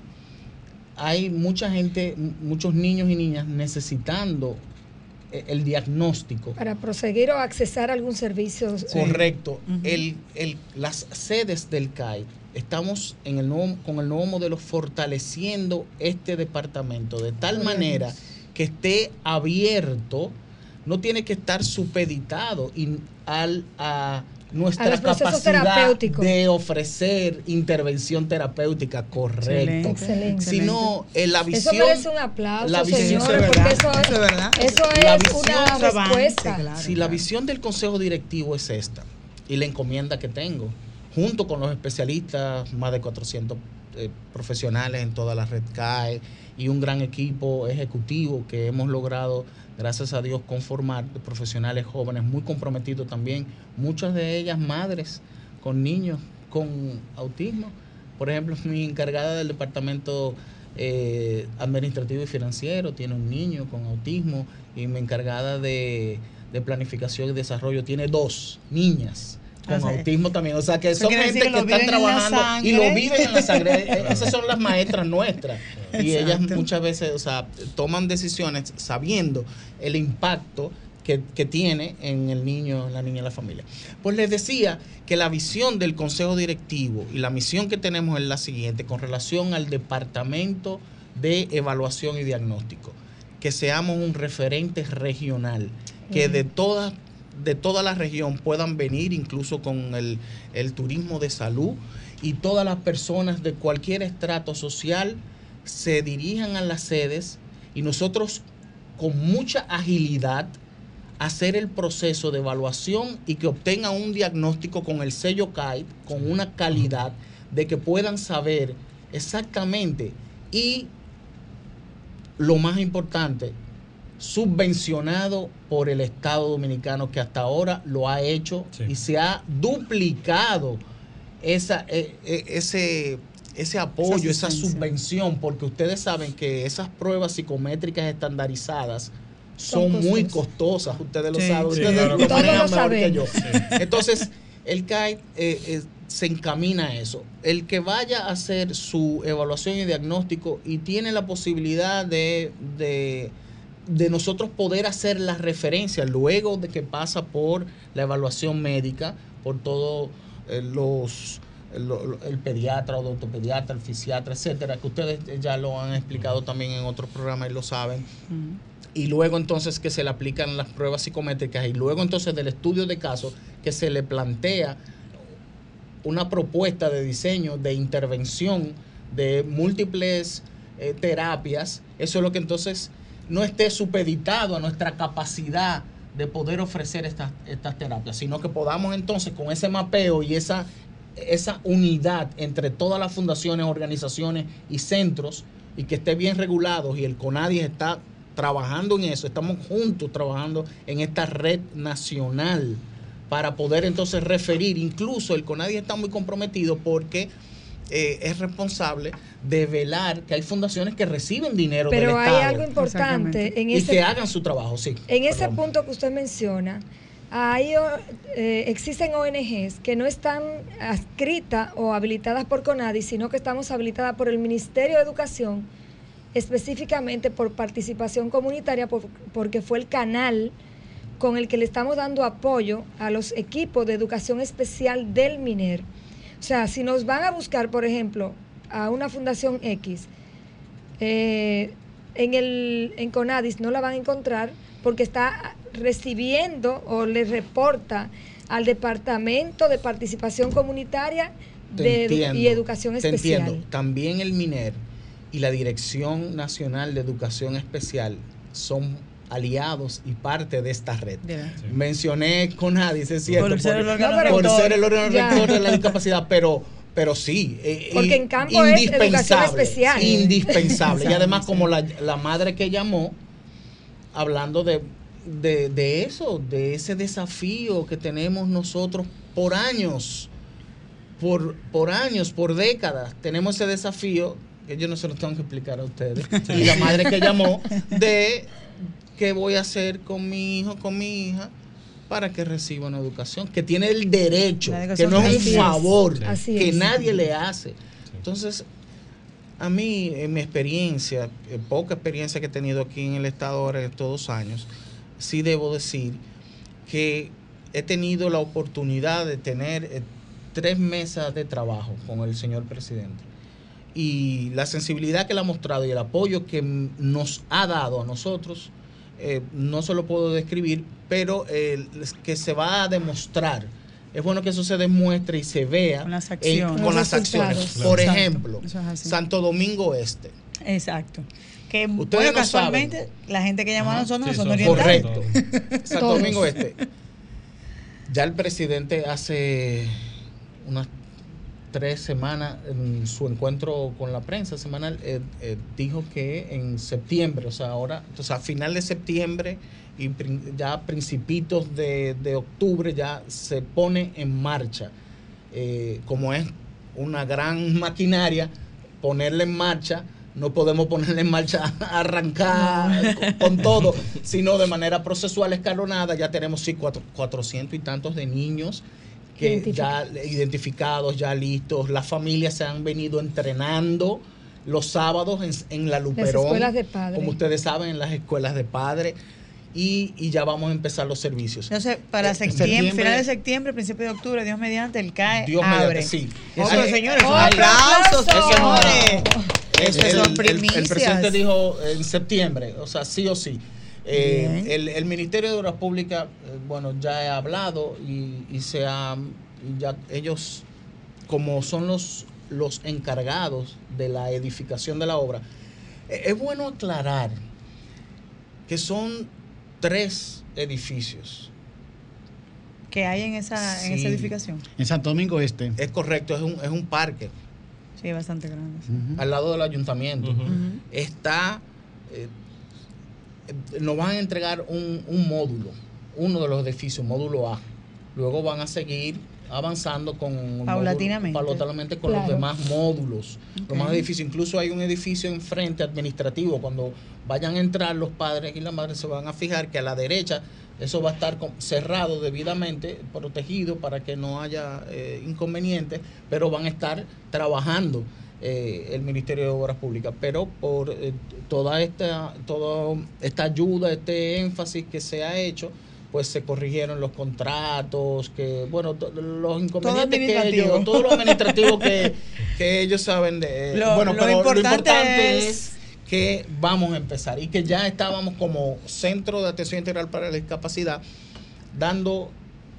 hay mucha gente, muchos niños y niñas necesitando eh, el diagnóstico. Para proseguir o accesar a algún servicio. Correcto. el, el, las sedes del CAI, estamos en el nuevo, con el nuevo modelo fortaleciendo este departamento de tal manera que esté abierto, no tiene que estar supeditado al, a nuestra A capacidad de ofrecer intervención terapéutica correcta, Excelente. sino eh, la Eso visión merece un aplauso, la visión- señores, Eso es verdad. eso, Eso es verdad. eso La es visión- una respuesta. claro. si la visión del consejo directivo es esta y la encomienda que tengo, junto con los especialistas, más de 400 eh, profesionales en toda la red CAE y un gran equipo ejecutivo que hemos logrado, gracias a Dios, conformar profesionales jóvenes muy comprometidos también, muchas de ellas madres con niños con autismo. Por ejemplo, mi encargada del departamento eh, administrativo y financiero tiene un niño con autismo y mi encargada de Planificación y Desarrollo tiene dos niñas con autismo también. O sea, que son gente que, que están trabajando y lo viven en la sangre. <laughs> Eh, Esas son las maestras nuestras. Y ellas muchas veces, o sea, toman decisiones sabiendo el impacto que, que tiene en el niño, en la niña y la familia. Pues les decía que la visión del Consejo Directivo y la misión que tenemos es la siguiente con relación al Departamento de Evaluación y Diagnóstico. Que seamos un referente regional, que de todas de toda la región puedan venir, incluso con el, el turismo de salud, y todas las personas de cualquier estrato social se dirijan a las sedes y nosotros con mucha agilidad hacer el proceso de evaluación y que obtengan un diagnóstico con el sello CAIT, con una calidad de que puedan saber exactamente y lo más importante, subvencionado por el Estado Dominicano que hasta ahora lo ha hecho Sí. y se ha duplicado esa, eh, eh, ese, ese apoyo, esa subvención, porque ustedes saben que esas pruebas psicométricas estandarizadas Son son, muy costosas. ustedes lo Sí, saben, sí, ustedes claro lo Todos mejor que yo. Entonces, el CAI eh, eh, se encamina a eso. El que vaya a hacer su evaluación y diagnóstico y tiene la posibilidad de, de, de nosotros poder hacer la referencia luego de que pasa por la evaluación médica, por todos los el, el pediatra, el fisiatra, etcétera, que ustedes ya lo han explicado también en otros programas y lo saben. Y luego entonces que se le aplican las pruebas psicométricas y luego entonces del estudio de caso que se le plantea una propuesta de diseño, de intervención de múltiples eh, terapias, eso es lo que entonces no esté supeditado a nuestra capacidad de poder ofrecer estas, estas terapias, sino que podamos entonces con ese mapeo y esa, esa unidad entre todas las fundaciones, organizaciones y centros y que esté bien regulados y el CONADIS está trabajando en eso, estamos juntos trabajando en esta red nacional para poder entonces referir, incluso el CONADIS está muy comprometido porque eh, es responsable de velar que hay fundaciones que reciben dinero Pero del hay Estado algo importante en y ese que hagan su trabajo, sí. En ese Perdón. punto que usted menciona, hay, eh, existen ONGs que no están adscritas o habilitadas por CONADI, sino que estamos habilitadas por el Ministerio de Educación, específicamente por participación comunitaria, por- porque fue el canal con el que le estamos dando apoyo a los equipos de educación especial del MINER. O sea, si nos van a buscar, por ejemplo, a una fundación X, eh, en el en Conadis no la van a encontrar porque está recibiendo o le reporta al Departamento de Participación Comunitaria de edu- y Educación te Especial. entiendo. También el MINER y la Dirección Nacional de Educación Especial son aliados y parte de esta red. Sí. Mencioné CONADIS, es cierto, Por ser el órgano por rector. ser el órgano Ya. rector de la discapacidad, pero, pero sí. eh, Porque en campo es educación indispensable, especial. Indispensable. y además, como la, la madre que llamó, hablando de, de, de eso, de ese desafío que tenemos nosotros por años, por, por años, por décadas, tenemos ese desafío, que yo no se lo tengo que explicar a ustedes, y la madre que llamó, de qué voy a hacer con mi hijo, con mi hija, para que reciba una educación, que tiene el derecho, que no es un es. favor, que es. nadie le hace. Entonces, a mí, en mi experiencia, poca experiencia que he tenido aquí en el Estado ahora en estos dos años, sí debo decir que he tenido la oportunidad de tener eh, tres mesas de trabajo con el señor presidente. Y la sensibilidad que él ha mostrado y el apoyo que nos ha dado a nosotros, eh, no se lo puedo describir, pero eh, que se va a demostrar. Es bueno que eso se demuestre y se vea Con las en- acciones. con Los las acciones. resultados. Por Exacto. ejemplo, es. Santo Domingo Este. Exacto. Que Ustedes bueno, no casualmente, la gente que llamó a Ajá. nosotros Sí, no son orientales. Correcto. <laughs> Santo. Domingo Este. Ya el presidente hace unas tres semanas en su encuentro con la prensa semanal eh, eh, dijo que en septiembre, o sea, ahora, o sea, a final de septiembre y ya a principitos de, de octubre ya se pone en marcha. Eh, como es una gran <laughs> maquinaria, ponerla en marcha no podemos ponerle en marcha, <laughs> arrancar con, con todo, <laughs> sino de manera procesual escalonada. Ya tenemos sí cuatro- 400 y tantos de niños que ya identificados, ya listos. Las familias se han venido entrenando los sábados en, en la Luperón. escuelas de padres. Como ustedes saben, en las escuelas de padres. Y, y ya vamos a empezar los servicios. Entonces, para Eh, septiembre, final de septiembre, principio de octubre, Dios mediante, el CAE Dios abre. mediante, sí. Otro, señores, un Ay, aplauso, eso- señores. Eso el, son el- primicias. el presidente dijo en septiembre, o sea, sí o sí. Eh, el, el Ministerio de Obras Públicas, eh, bueno, ya he hablado y, y se ha, ya ellos, como son los, los encargados de la edificación de la obra, eh, es bueno aclarar que son tres edificios. que hay en esa, en esa edificación. En Santo Domingo Este. Es correcto, es un, es un parque. Sí, bastante grande. al lado del ayuntamiento. Está, eh, nos van a entregar un, un módulo, uno de los edificios, módulo A. Luego van a seguir avanzando con Paulatinamente. módulo- paulatinamente con los demás módulos, los más edificios. Incluso hay un edificio enfrente administrativo. Cuando vayan a entrar los padres y las madres se van a fijar que a la derecha eso va a estar cerrado debidamente, protegido para que no haya eh, inconvenientes, pero van a estar trabajando eh, el Ministerio de Obras Públicas. Pero por eh, toda esta, toda esta ayuda, este énfasis que se ha hecho, pues se corrigieron los contratos, que bueno, los inconvenientes que ellos, todo lo administrativo que, que ellos saben de... <laughs> Lo- bueno, lo pero importante es- es que vamos a empezar y que ya estábamos como centro de atención integral para la discapacidad dando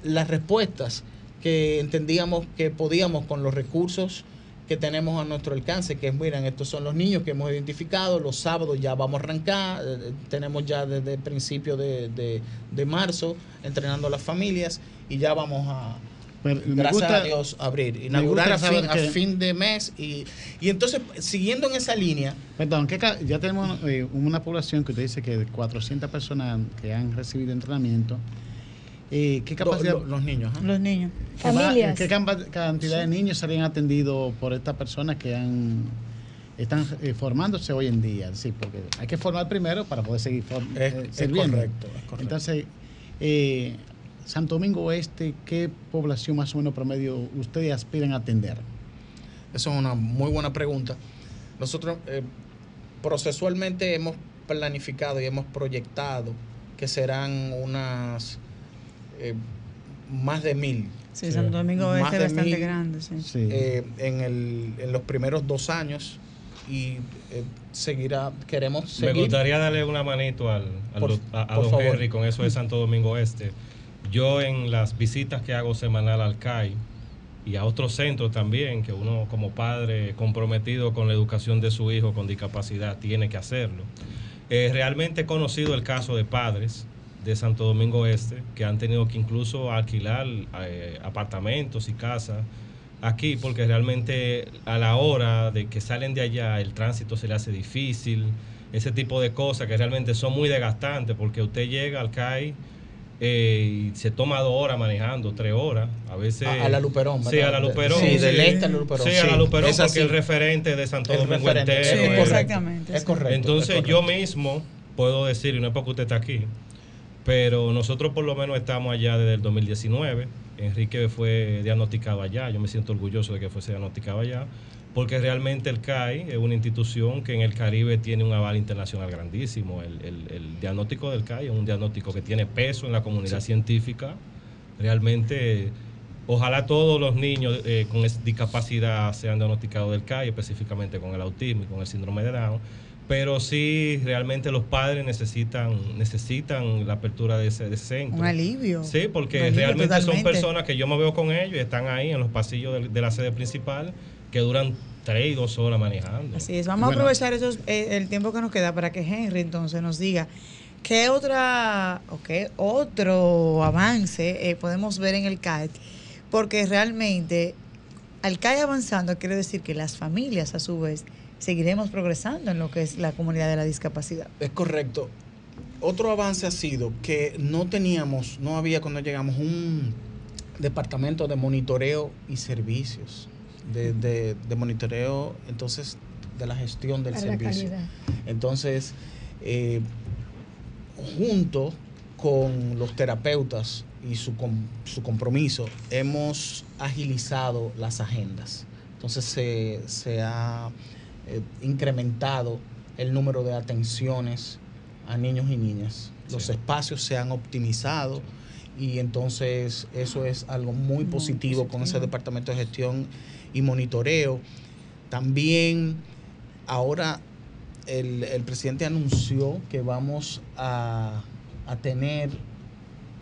las respuestas que entendíamos que podíamos con los recursos que tenemos a nuestro alcance, que es, miren, estos son los niños que hemos identificado, los sábados ya vamos a arrancar, eh, tenemos ya desde el principio de, de- de marzo entrenando a las familias y ya vamos a, Pero gracias gusta- a Dios, abrir, inaugurar a fin, a que- fin de mes y, y entonces, siguiendo en esa línea, Perdón, ¿qué ca- ya tenemos eh, una población que usted dice que de 400 personas que han recibido entrenamiento. Eh, ¿Qué capacidad? lo- los niños. ¿ah? Los niños. ¿Qué, va- Familias. qué cantidad de niños serían atendidos por estas personas que han están eh, formándose hoy en día? Sí, porque hay que formar primero para poder seguir Es- eh, es correcto, es correcto. Entonces, eh, Santo Domingo Oeste, ¿qué población más o menos promedio ustedes aspiran a atender? Esa es una muy buena pregunta. Nosotros eh, procesualmente hemos planificado y hemos proyectado que serán unas eh, más de mil. Sí, Santo Domingo Oeste es bastante mil, grande, sí. eh, en, el, en los primeros dos años y eh, seguirá, queremos Me seguir. gustaría darle una manito al, al Por- doc- a, a por don favor. Henry con eso de Santo Domingo Este. Yo en las visitas que hago semanal al CAI y a otros centros también, que uno como padre comprometido con la educación de su hijo con discapacidad tiene que hacerlo. Eh, realmente he conocido el caso de padres de Santo Domingo Este que han tenido que incluso alquilar eh, apartamentos y casas aquí porque realmente a la hora de que salen de allá el tránsito se le hace difícil, ese tipo de cosas que realmente son muy desgastantes porque usted llega al CAI eh, y se toma dos horas manejando, tres horas, a veces... A- a la Luperón, Sí, ¿verdad? a la Luperón. Sí, del este a la Luperón, Sí, a la sí, Luperón es porque así. el referente de Santo El Domingo referente, entero. es- correcto, Exactamente, Es sí. correcto. entonces es yo mismo puedo decir, y no es porque usted está aquí, pero nosotros por lo menos estamos allá desde el 2019. Enrique fue diagnosticado allá, yo me siento orgulloso de que fuese diagnosticado allá, porque realmente el CAI es una institución que en el Caribe tiene un aval internacional grandísimo. El, el- el diagnóstico del CAI es un diagnóstico que tiene peso en la comunidad científica. Realmente, ojalá todos los niños eh, con discapacidad sean diagnosticados del CAI, específicamente con el autismo y con el síndrome de Down. Pero sí, realmente los padres necesitan, necesitan la apertura de ese, de ese centro. Un alivio. Sí, porque alivio realmente son personas que yo me veo con ellos y están ahí en los pasillos de, de la sede principal que duran tres y dos horas manejando. Así es, vamos Bueno, a aprovechar esos, eh, el tiempo que nos queda para que Henry entonces nos diga qué otra o qué otro avance eh, podemos ver en el CAE, porque realmente al CAE avanzando quiere decir que las familias a su vez seguiremos progresando en lo que es la comunidad de la discapacidad. Es correcto. Otro avance ha sido que no teníamos, no había cuando llegamos un departamento de monitoreo y servicios. De, de- de monitoreo, entonces de la gestión del Para la servicio. calidad. Entonces, eh, junto con los terapeutas y su, com- su compromiso, hemos agilizado las agendas. Entonces se, se ha eh, incrementado el número de atenciones a niños y niñas. Los espacios se han optimizado y entonces eso es algo muy positivo con ese departamento de gestión y monitoreo. También ahora el, el presidente anunció que vamos a, a tener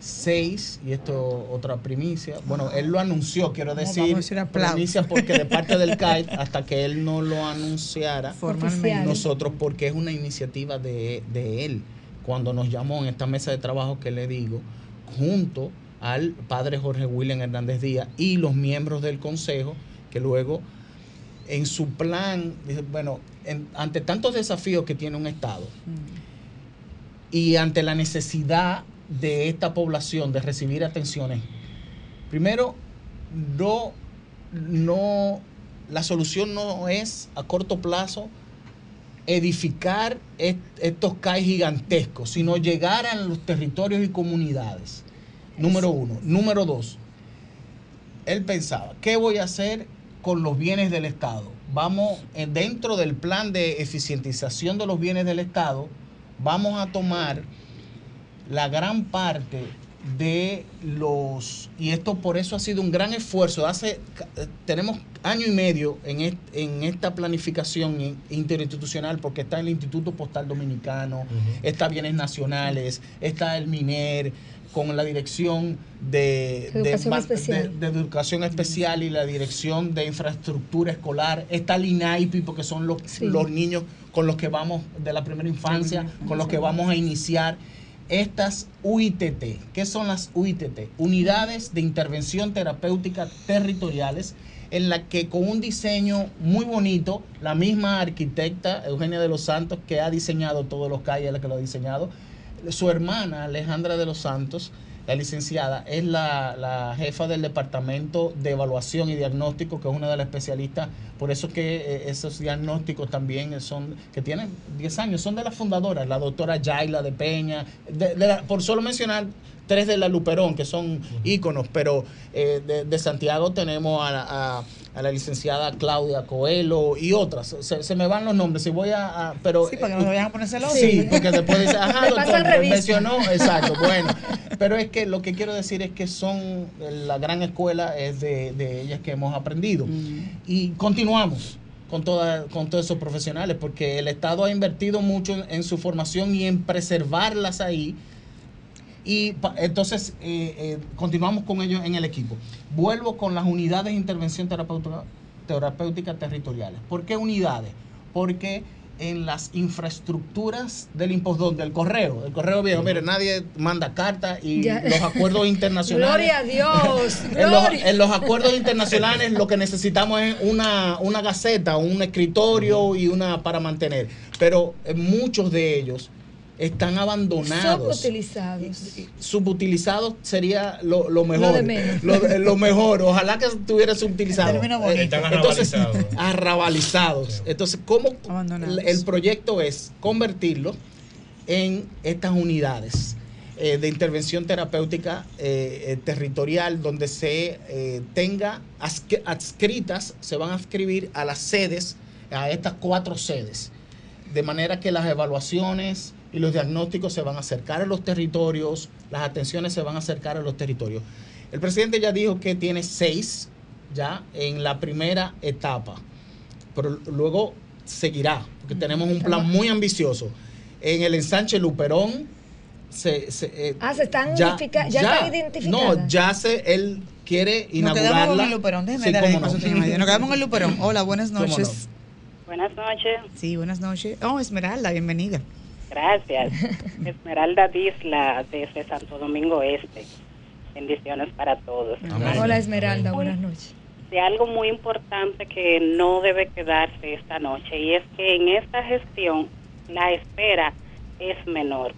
seis, y esto otra primicia, bueno, él lo anunció, quiero decir, aplausos. primicia porque de parte del <laughs> CAIT, hasta que él no lo anunciara, Formalmente. nosotros, porque es una iniciativa de, de él, cuando nos llamó en esta mesa de trabajo que le digo, junto al padre Jorge William Hernández Díaz y los miembros del consejo, que luego en su plan, bueno, en- ante tantos desafíos que tiene un Estado y ante la necesidad de esta población de recibir atenciones, primero, no, no, la solución no es a corto plazo edificar est- estos CAI gigantescos, sino llegar a los territorios y comunidades. Número uno. Número dos, él pensaba, ¿qué voy a hacer con los bienes del Estado? Vamos, dentro del plan de eficientización de los bienes del Estado, vamos a tomar la gran parte de los, y esto por eso ha sido un gran esfuerzo, hace, eh, tenemos año y medio en, est- en esta planificación in- interinstitucional porque está el Instituto Postal Dominicano, está Bienes Nacionales, está el MINER, con la dirección de, Educación especial. de- de educación especial y la dirección de infraestructura escolar, está el INAIPI porque son los, Sí. los niños con los que vamos de la primera infancia, con los que vamos a iniciar estas UITT. ¿Qué son las UITT? Unidades de Intervención Terapéutica Territoriales, en la que con un diseño muy bonito, la misma arquitecta Eugenia de los Santos, que ha diseñado todos los calles, la que lo ha diseñado, su hermana Alejandra de los Santos, la licenciada, es la, la jefa del departamento de evaluación y diagnóstico, que es una de las especialistas. Por eso que eh, esos diagnósticos también son, que tienen 10 años, son de las fundadoras, la doctora Yaila de Peña, por solo mencionar tres de la Luperón, que son íconos, pero eh, de, de Santiago tenemos a, la- a- a la licenciada Claudia Coelho y otras. Se, se me van los nombres, si voy a... a- pero, Sí, para que no vayan a ponerse locos. Sí, porque después dice, ajá, <laughs> doctor, me mencionó, exacto, <laughs> bueno. Pero es que lo que quiero decir es que son, la gran escuela es de, de ellas que hemos aprendido. Y continuamos con, toda, con todos esos profesionales, porque el Estado ha invertido mucho en, en su formación y en preservarlas ahí. Y entonces eh, eh, continuamos con ellos en el equipo. Vuelvo con las unidades de intervención terapéutica, terapéutica territoriales. ¿Por qué unidades? Porque en las infraestructuras del impostón, del correo, el correo viejo, mire, nadie manda cartas y Ya. los acuerdos <laughs> internacionales. Gloria a Dios. <laughs> En los, en los acuerdos internacionales lo que necesitamos es una, una gaceta, un escritorio y una para mantener. Pero eh, muchos de ellos están abandonados. Subutilizados. Subutilizados sería lo, lo mejor. Lo de menos. Lo, lo mejor. Ojalá que estuviera subutilizado. Eh, Están Entonces, arrabalizados. arrabalizados. Entonces, ¿cómo el proyecto es convertirlo en estas unidades eh, de intervención terapéutica eh, eh, territorial donde se eh, tenga adscri- adscritas, se van a adscribir a las sedes, a estas cuatro sedes, de manera que las evaluaciones y los diagnósticos se van a acercar a los territorios, las atenciones se van a acercar a los territorios. El presidente ya dijo que tiene seis ya en la primera etapa, pero luego seguirá, porque tenemos un plan muy ambicioso. En el ensanche Luperón, se, se, eh, Ah, se están identifica- ya están identificadas. No, ya se, él quiere Nos quedamos inaugurarla. en el Luperón, déjeme Sí, dar no. Nos quedamos en el Luperón. <laughs> Hola, buenas noches. Buenas noches, Sí, buenas noches. Oh, Esmeralda, bienvenida. Gracias. <laughs> Esmeralda Disla desde Santo Domingo Este. Bendiciones para todos. Amén. Hola Esmeralda, buenas noches. De algo muy importante que no debe quedarse esta noche y es que en esta gestión la espera es menor.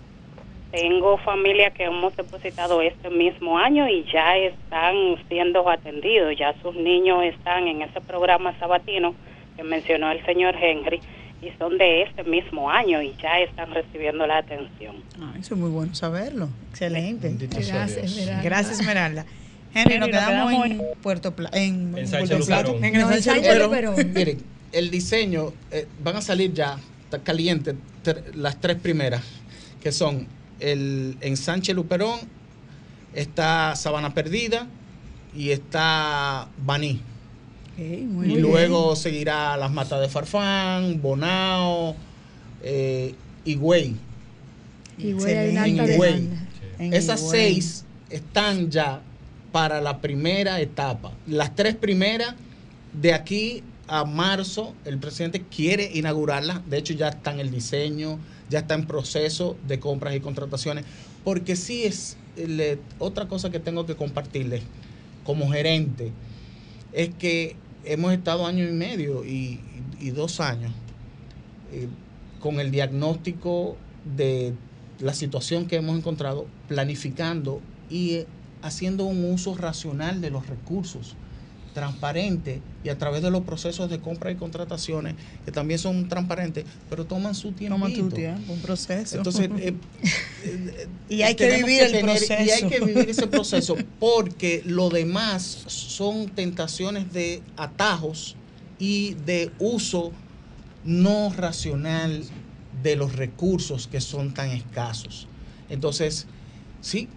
Tengo familia que hemos depositado este mismo año y ya están siendo atendidos, ya sus niños están en ese programa sabatino que mencionó el señor Henry y son de este mismo año y ya están recibiendo la atención. Ah, eso es muy bueno saberlo. Excelente. Gracias, Dios. Esmeralda. Gracias, Esmeralda. Henry, nos Henry, nos quedamos quedamos en Puerto Pla en, En Sánchez Puerto Plata. Luperón. En el No, en Sánchez Sánchez Luperón. Luperón. <laughs> Miren, el diseño, eh, van a salir ya, está caliente, tre- las tres primeras, que son el en Sánchez Luperón, está Sabana Perdida y está Baní. Muy y bien. luego seguirá Las Matas de Farfán, Bonao, eh, Higüey. Higüey. Esas Higüey. seis están ya para la primera etapa. Las tres primeras, de aquí a marzo, el presidente quiere inaugurarlas. De hecho, ya está en el diseño, ya está en proceso de compras y contrataciones. Porque sí es le- otra cosa que tengo que compartirles como gerente, es que hemos estado año y medio y, dos años eh, con el diagnóstico de la situación que hemos encontrado, planificando y eh, haciendo un uso racional de los recursos, transparente y a través de los procesos de compra y contrataciones, que también son transparentes, pero toman su tiempo. Toma tu tiempo, un proceso. Entonces, eh, <laughs> eh, Y hay que vivir el tener- Y hay proceso. que vivir ese <laughs> proceso porque lo demás son tentaciones de atajos y de uso no racional de los recursos que son tan escasos. Entonces, sí,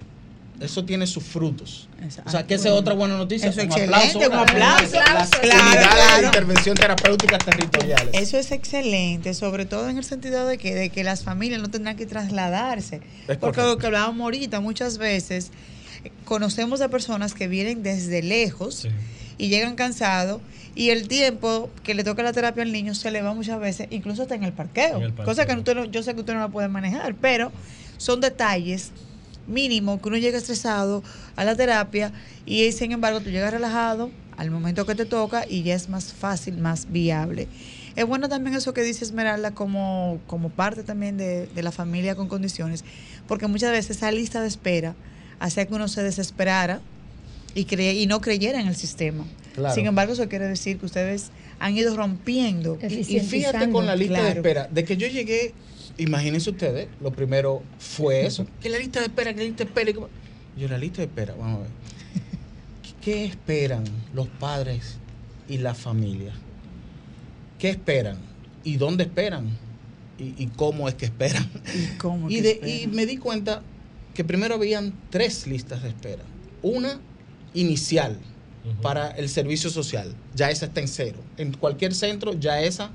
eso tiene sus frutos. O sea, que esa es otra buena noticia. Eso es un excelente, un para aplauso. las Claro, de intervención terapéutica territoriales. Eso es excelente, sobre todo en el sentido de que, de que las familias no tendrán que trasladarse. Es Porque lo que hablábamos ahorita, muchas veces eh, conocemos a personas que vienen desde lejos y llegan cansados y el tiempo que le toca la terapia al niño se le va muchas veces, incluso hasta en el parqueo. En el parqueo. Cosa que usted no- yo sé que usted no la puede manejar, pero son detalles mínimos que uno llega estresado a la terapia y sin embargo tú llegas relajado al momento que te toca y ya es más fácil, más viable. Es bueno también eso que dice Esmeralda como, como parte también de, de la familia con condiciones, porque muchas veces esa lista de espera hacía que uno se desesperara y, cree, y no creyera en el sistema. Claro. Sin embargo, eso quiere decir que ustedes han ido rompiendo. Y, y fíjate con la lista de espera, de que yo llegué, imagínense ustedes, lo primero fue eso, que la lista de espera, que la lista de espera. Yo, la lista de espera, vamos a ver. <laughs> ¿Qué esperan los padres y la familia? ¿Qué esperan? ¿Y dónde esperan? ¿Y, y cómo es que esperan? ¿Y cómo Y, que de, esperan? y me di cuenta que primero habían tres listas de espera. Una inicial para el servicio social, ya esa está en cero. En cualquier centro ya esa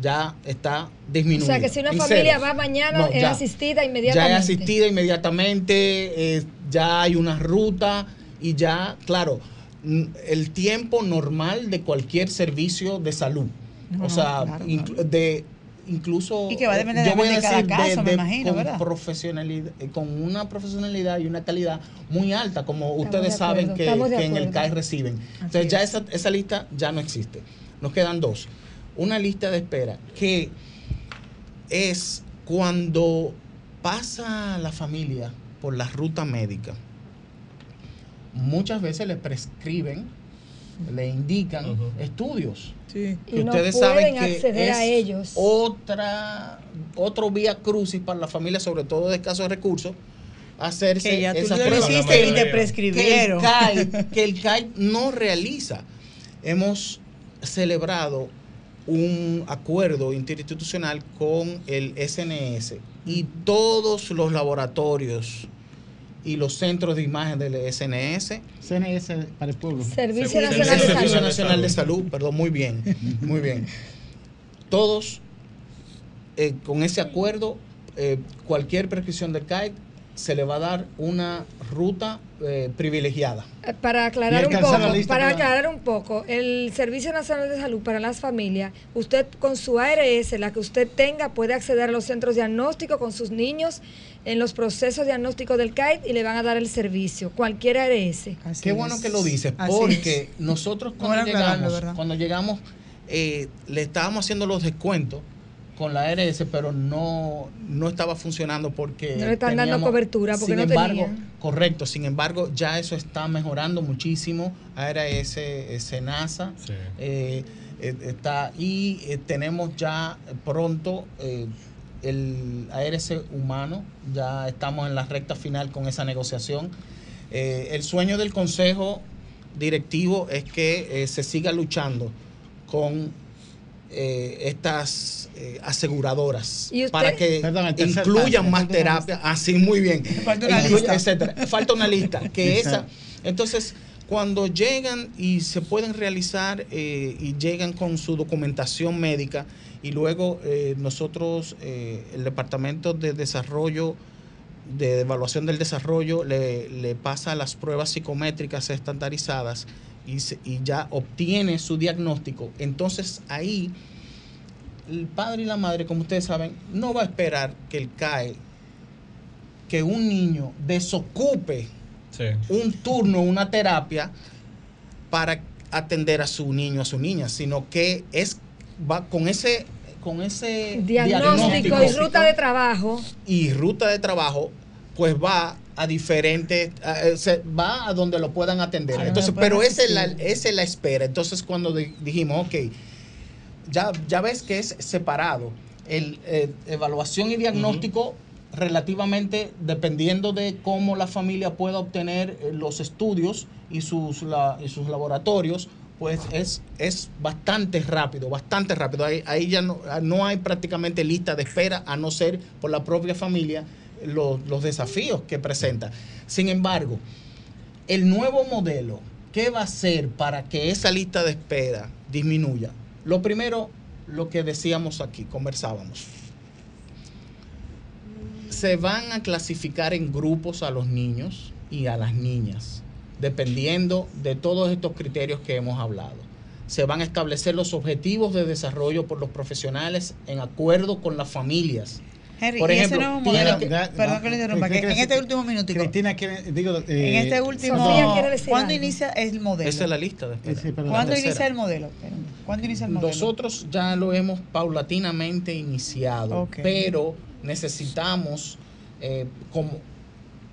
ya está disminuida. O sea, que si una familia ceros. va mañana, No, es ya. asistida Ya inmediatamente. es asistida inmediatamente, eh, ya hay una ruta y ya, claro, mm, el tiempo normal de cualquier servicio de salud. No, o sea, claro, inclu- claro. de incluso Y que va a eh, depender yo voy a cada decir caso, me imagino, con ¿verdad? profesionalidad eh, con una profesionalidad y una calidad muy alta como Estamos ustedes de saben que, en el. CAI reciben Así entonces ya es. esa, esa lista ya no existe nos quedan dos una lista de espera que es cuando pasa la familia por la ruta médica muchas veces le prescriben le indican estudios Sí. que Y no ustedes pueden saben que acceder es a ellos. otra otro vía crucis para la familia sobre todo de escasos recursos hacerse Que ya tú esa lo prueba. hiciste y te Que el prescribieron. CAI, <laughs> que el CAI no realiza hemos celebrado un acuerdo interinstitucional con el SNS y todos los laboratorios y los centros de imagen del SNS CNS para el pueblo. Servicio Nacional de Servicio Salud. Nacional de Salud, perdón, muy bien, muy bien. Todos, eh, con ese acuerdo, eh, cualquier prescripción del CAID se le va a dar una ruta eh, privilegiada. Eh, Para aclarar un poco, para aclarar un poco, el Servicio Nacional de Salud para las familias, usted con su ARS, la que usted tenga, puede acceder a los centros diagnósticos con sus niños en los procesos diagnósticos del CAID y le van a dar el servicio, cualquier ARS. Qué bueno que lo dices, Así porque nosotros cuando llegamos, cuando llegamos, eh, le estábamos haciendo los descuentos con la ARS, pero no, no estaba funcionando porque No le están dando cobertura porque sin no embargo, tenían. correcto, sin embargo, ya eso está mejorando muchísimo. ARS, eh, SENASA, eh, eh, está y eh, tenemos ya pronto eh, el ARC humano, ya estamos en la recta final con esa negociación. Eh, el sueño del consejo directivo es que eh, se siga luchando con eh, estas eh, aseguradoras para que Perdón, incluyan más terapia. Así, muy bien. Falta una lista. etcétera. Falta una lista. <laughs> Que esa. Entonces, cuando llegan y se pueden realizar eh, y llegan con su documentación médica y luego eh, nosotros, eh, el Departamento de Desarrollo, de Evaluación del Desarrollo, le, le pasa las pruebas psicométricas estandarizadas y, se- y ya obtiene su diagnóstico, entonces ahí el padre y la madre, como ustedes saben, no va a esperar que el CAE, que un niño desocupe Sí. un turno, una terapia para atender a su niño, a su niña, sino que es va con ese con ese Diagnóstico y ruta de trabajo. y ruta de trabajo, pues va a diferentes, a- eh, se- va a donde lo puedan atender. A donde Entonces, pero esa es, la, esa es la espera. Entonces, cuando di- dijimos, ok, ya, ya ves que es separado. El eh, evaluación y diagnóstico relativamente dependiendo de cómo la familia pueda obtener eh, los estudios y sus, la- y sus laboratorios, pues es, es bastante rápido, bastante rápido. Ahí, ahí ya no, no hay prácticamente lista de espera, a no ser por la propia familia los, desafíos que presenta. Sin embargo, el nuevo modelo, ¿qué va a hacer para que esa lista de espera disminuya? Lo primero, lo que decíamos aquí, conversábamos. Se van a clasificar en grupos a los niños y a las niñas, dependiendo de todos estos criterios que hemos hablado. Se van a establecer los objetivos de desarrollo por los profesionales en acuerdo con las familias. Henry, Por y ese ejemplo, nuevo modelo, que- perdón que le interrumpa, ¿Qué que en este último minutico, Cristina, quiere- digo, en eh, este último, decir ¿cuándo inicia el modelo? Esa es la lista de espera. Sí. ¿Cuándo La inicia el modelo? ¿Cuándo inicia el modelo? Nosotros ya lo hemos paulatinamente iniciado, Ok. pero necesitamos eh, como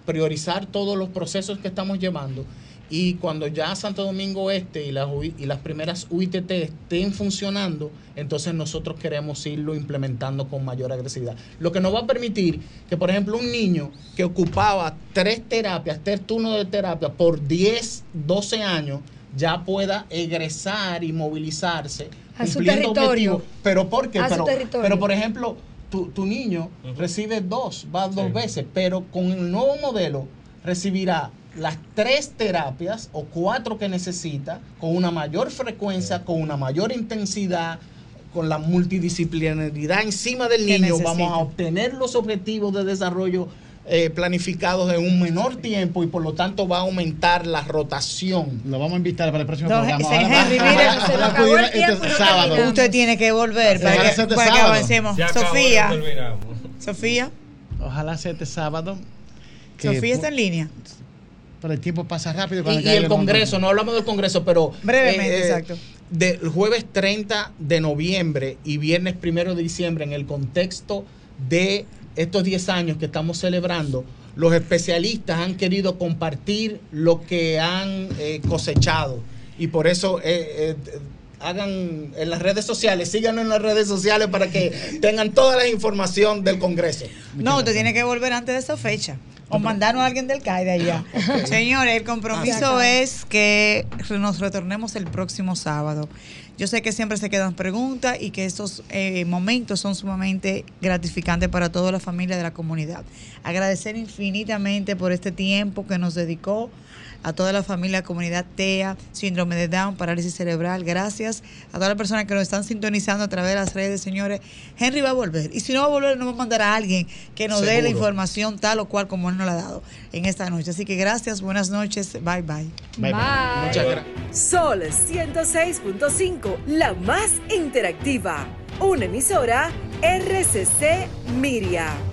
priorizar todos los procesos que estamos llevando y cuando ya Santo Domingo Este y las, UI y las primeras UITT estén funcionando, entonces nosotros queremos irlo implementando con mayor agresividad. Lo que nos va a permitir que, por ejemplo, un niño que ocupaba tres terapias, tres turnos de terapia por 10, 12 años, ya pueda egresar y movilizarse A su territorio. objetivos. Pero ¿por qué? A su Pero, territorio. pero, por ejemplo, tu, tu niño recibe dos, va dos Sí. veces, pero con el nuevo modelo recibirá las tres terapias o cuatro que necesita con una mayor frecuencia, con una mayor intensidad, con la multidisciplinaridad encima del niño, necesita. vamos a obtener los objetivos de desarrollo eh, planificados en un menor tiempo y por lo tanto va a aumentar la rotación. Lo vamos a invitar para el próximo programa. Henry, se acabó el tiempo este sábado. terminamos. Usted tiene que volver Se para que, para avancemos. Sofía. Sofía, Ojalá sea este sábado. Sofía está en línea. Pero el tiempo pasa rápido. Y, cuando y caiga el momento. Congreso, no hablamos del Congreso, pero... Brevemente, exacto. Del jueves 30 de noviembre y viernes 1 de diciembre, en el contexto de estos 10 años que estamos celebrando, los especialistas han querido compartir lo que han eh, cosechado. Y por eso... eh, eh, Hagan en las redes sociales, síganos en las redes sociales para que tengan toda la información del Congreso. No, usted tiene que volver antes de esa fecha. O mandarnos a alguien del CAIDE allá. <laughs> Señores, el compromiso Ah, es que nos retornemos el próximo sábado. Yo sé que siempre se quedan preguntas y que estos eh, momentos son sumamente gratificantes para toda la familia de la comunidad. Agradecer infinitamente por este tiempo que nos dedicó a toda la familia, comunidad TEA, síndrome de Down, parálisis cerebral. Gracias a todas las personas que nos están sintonizando a través de las redes, señores. Henry va a volver. Y si no va a volver, nos va a mandar a alguien que nos dé la información tal o cual como él nos la ha dado en esta noche. Así que gracias, buenas noches, bye bye. Bye, bye. Bye. Muchas gracias. Sol 106.5, la más interactiva. Una emisora RCC Miria.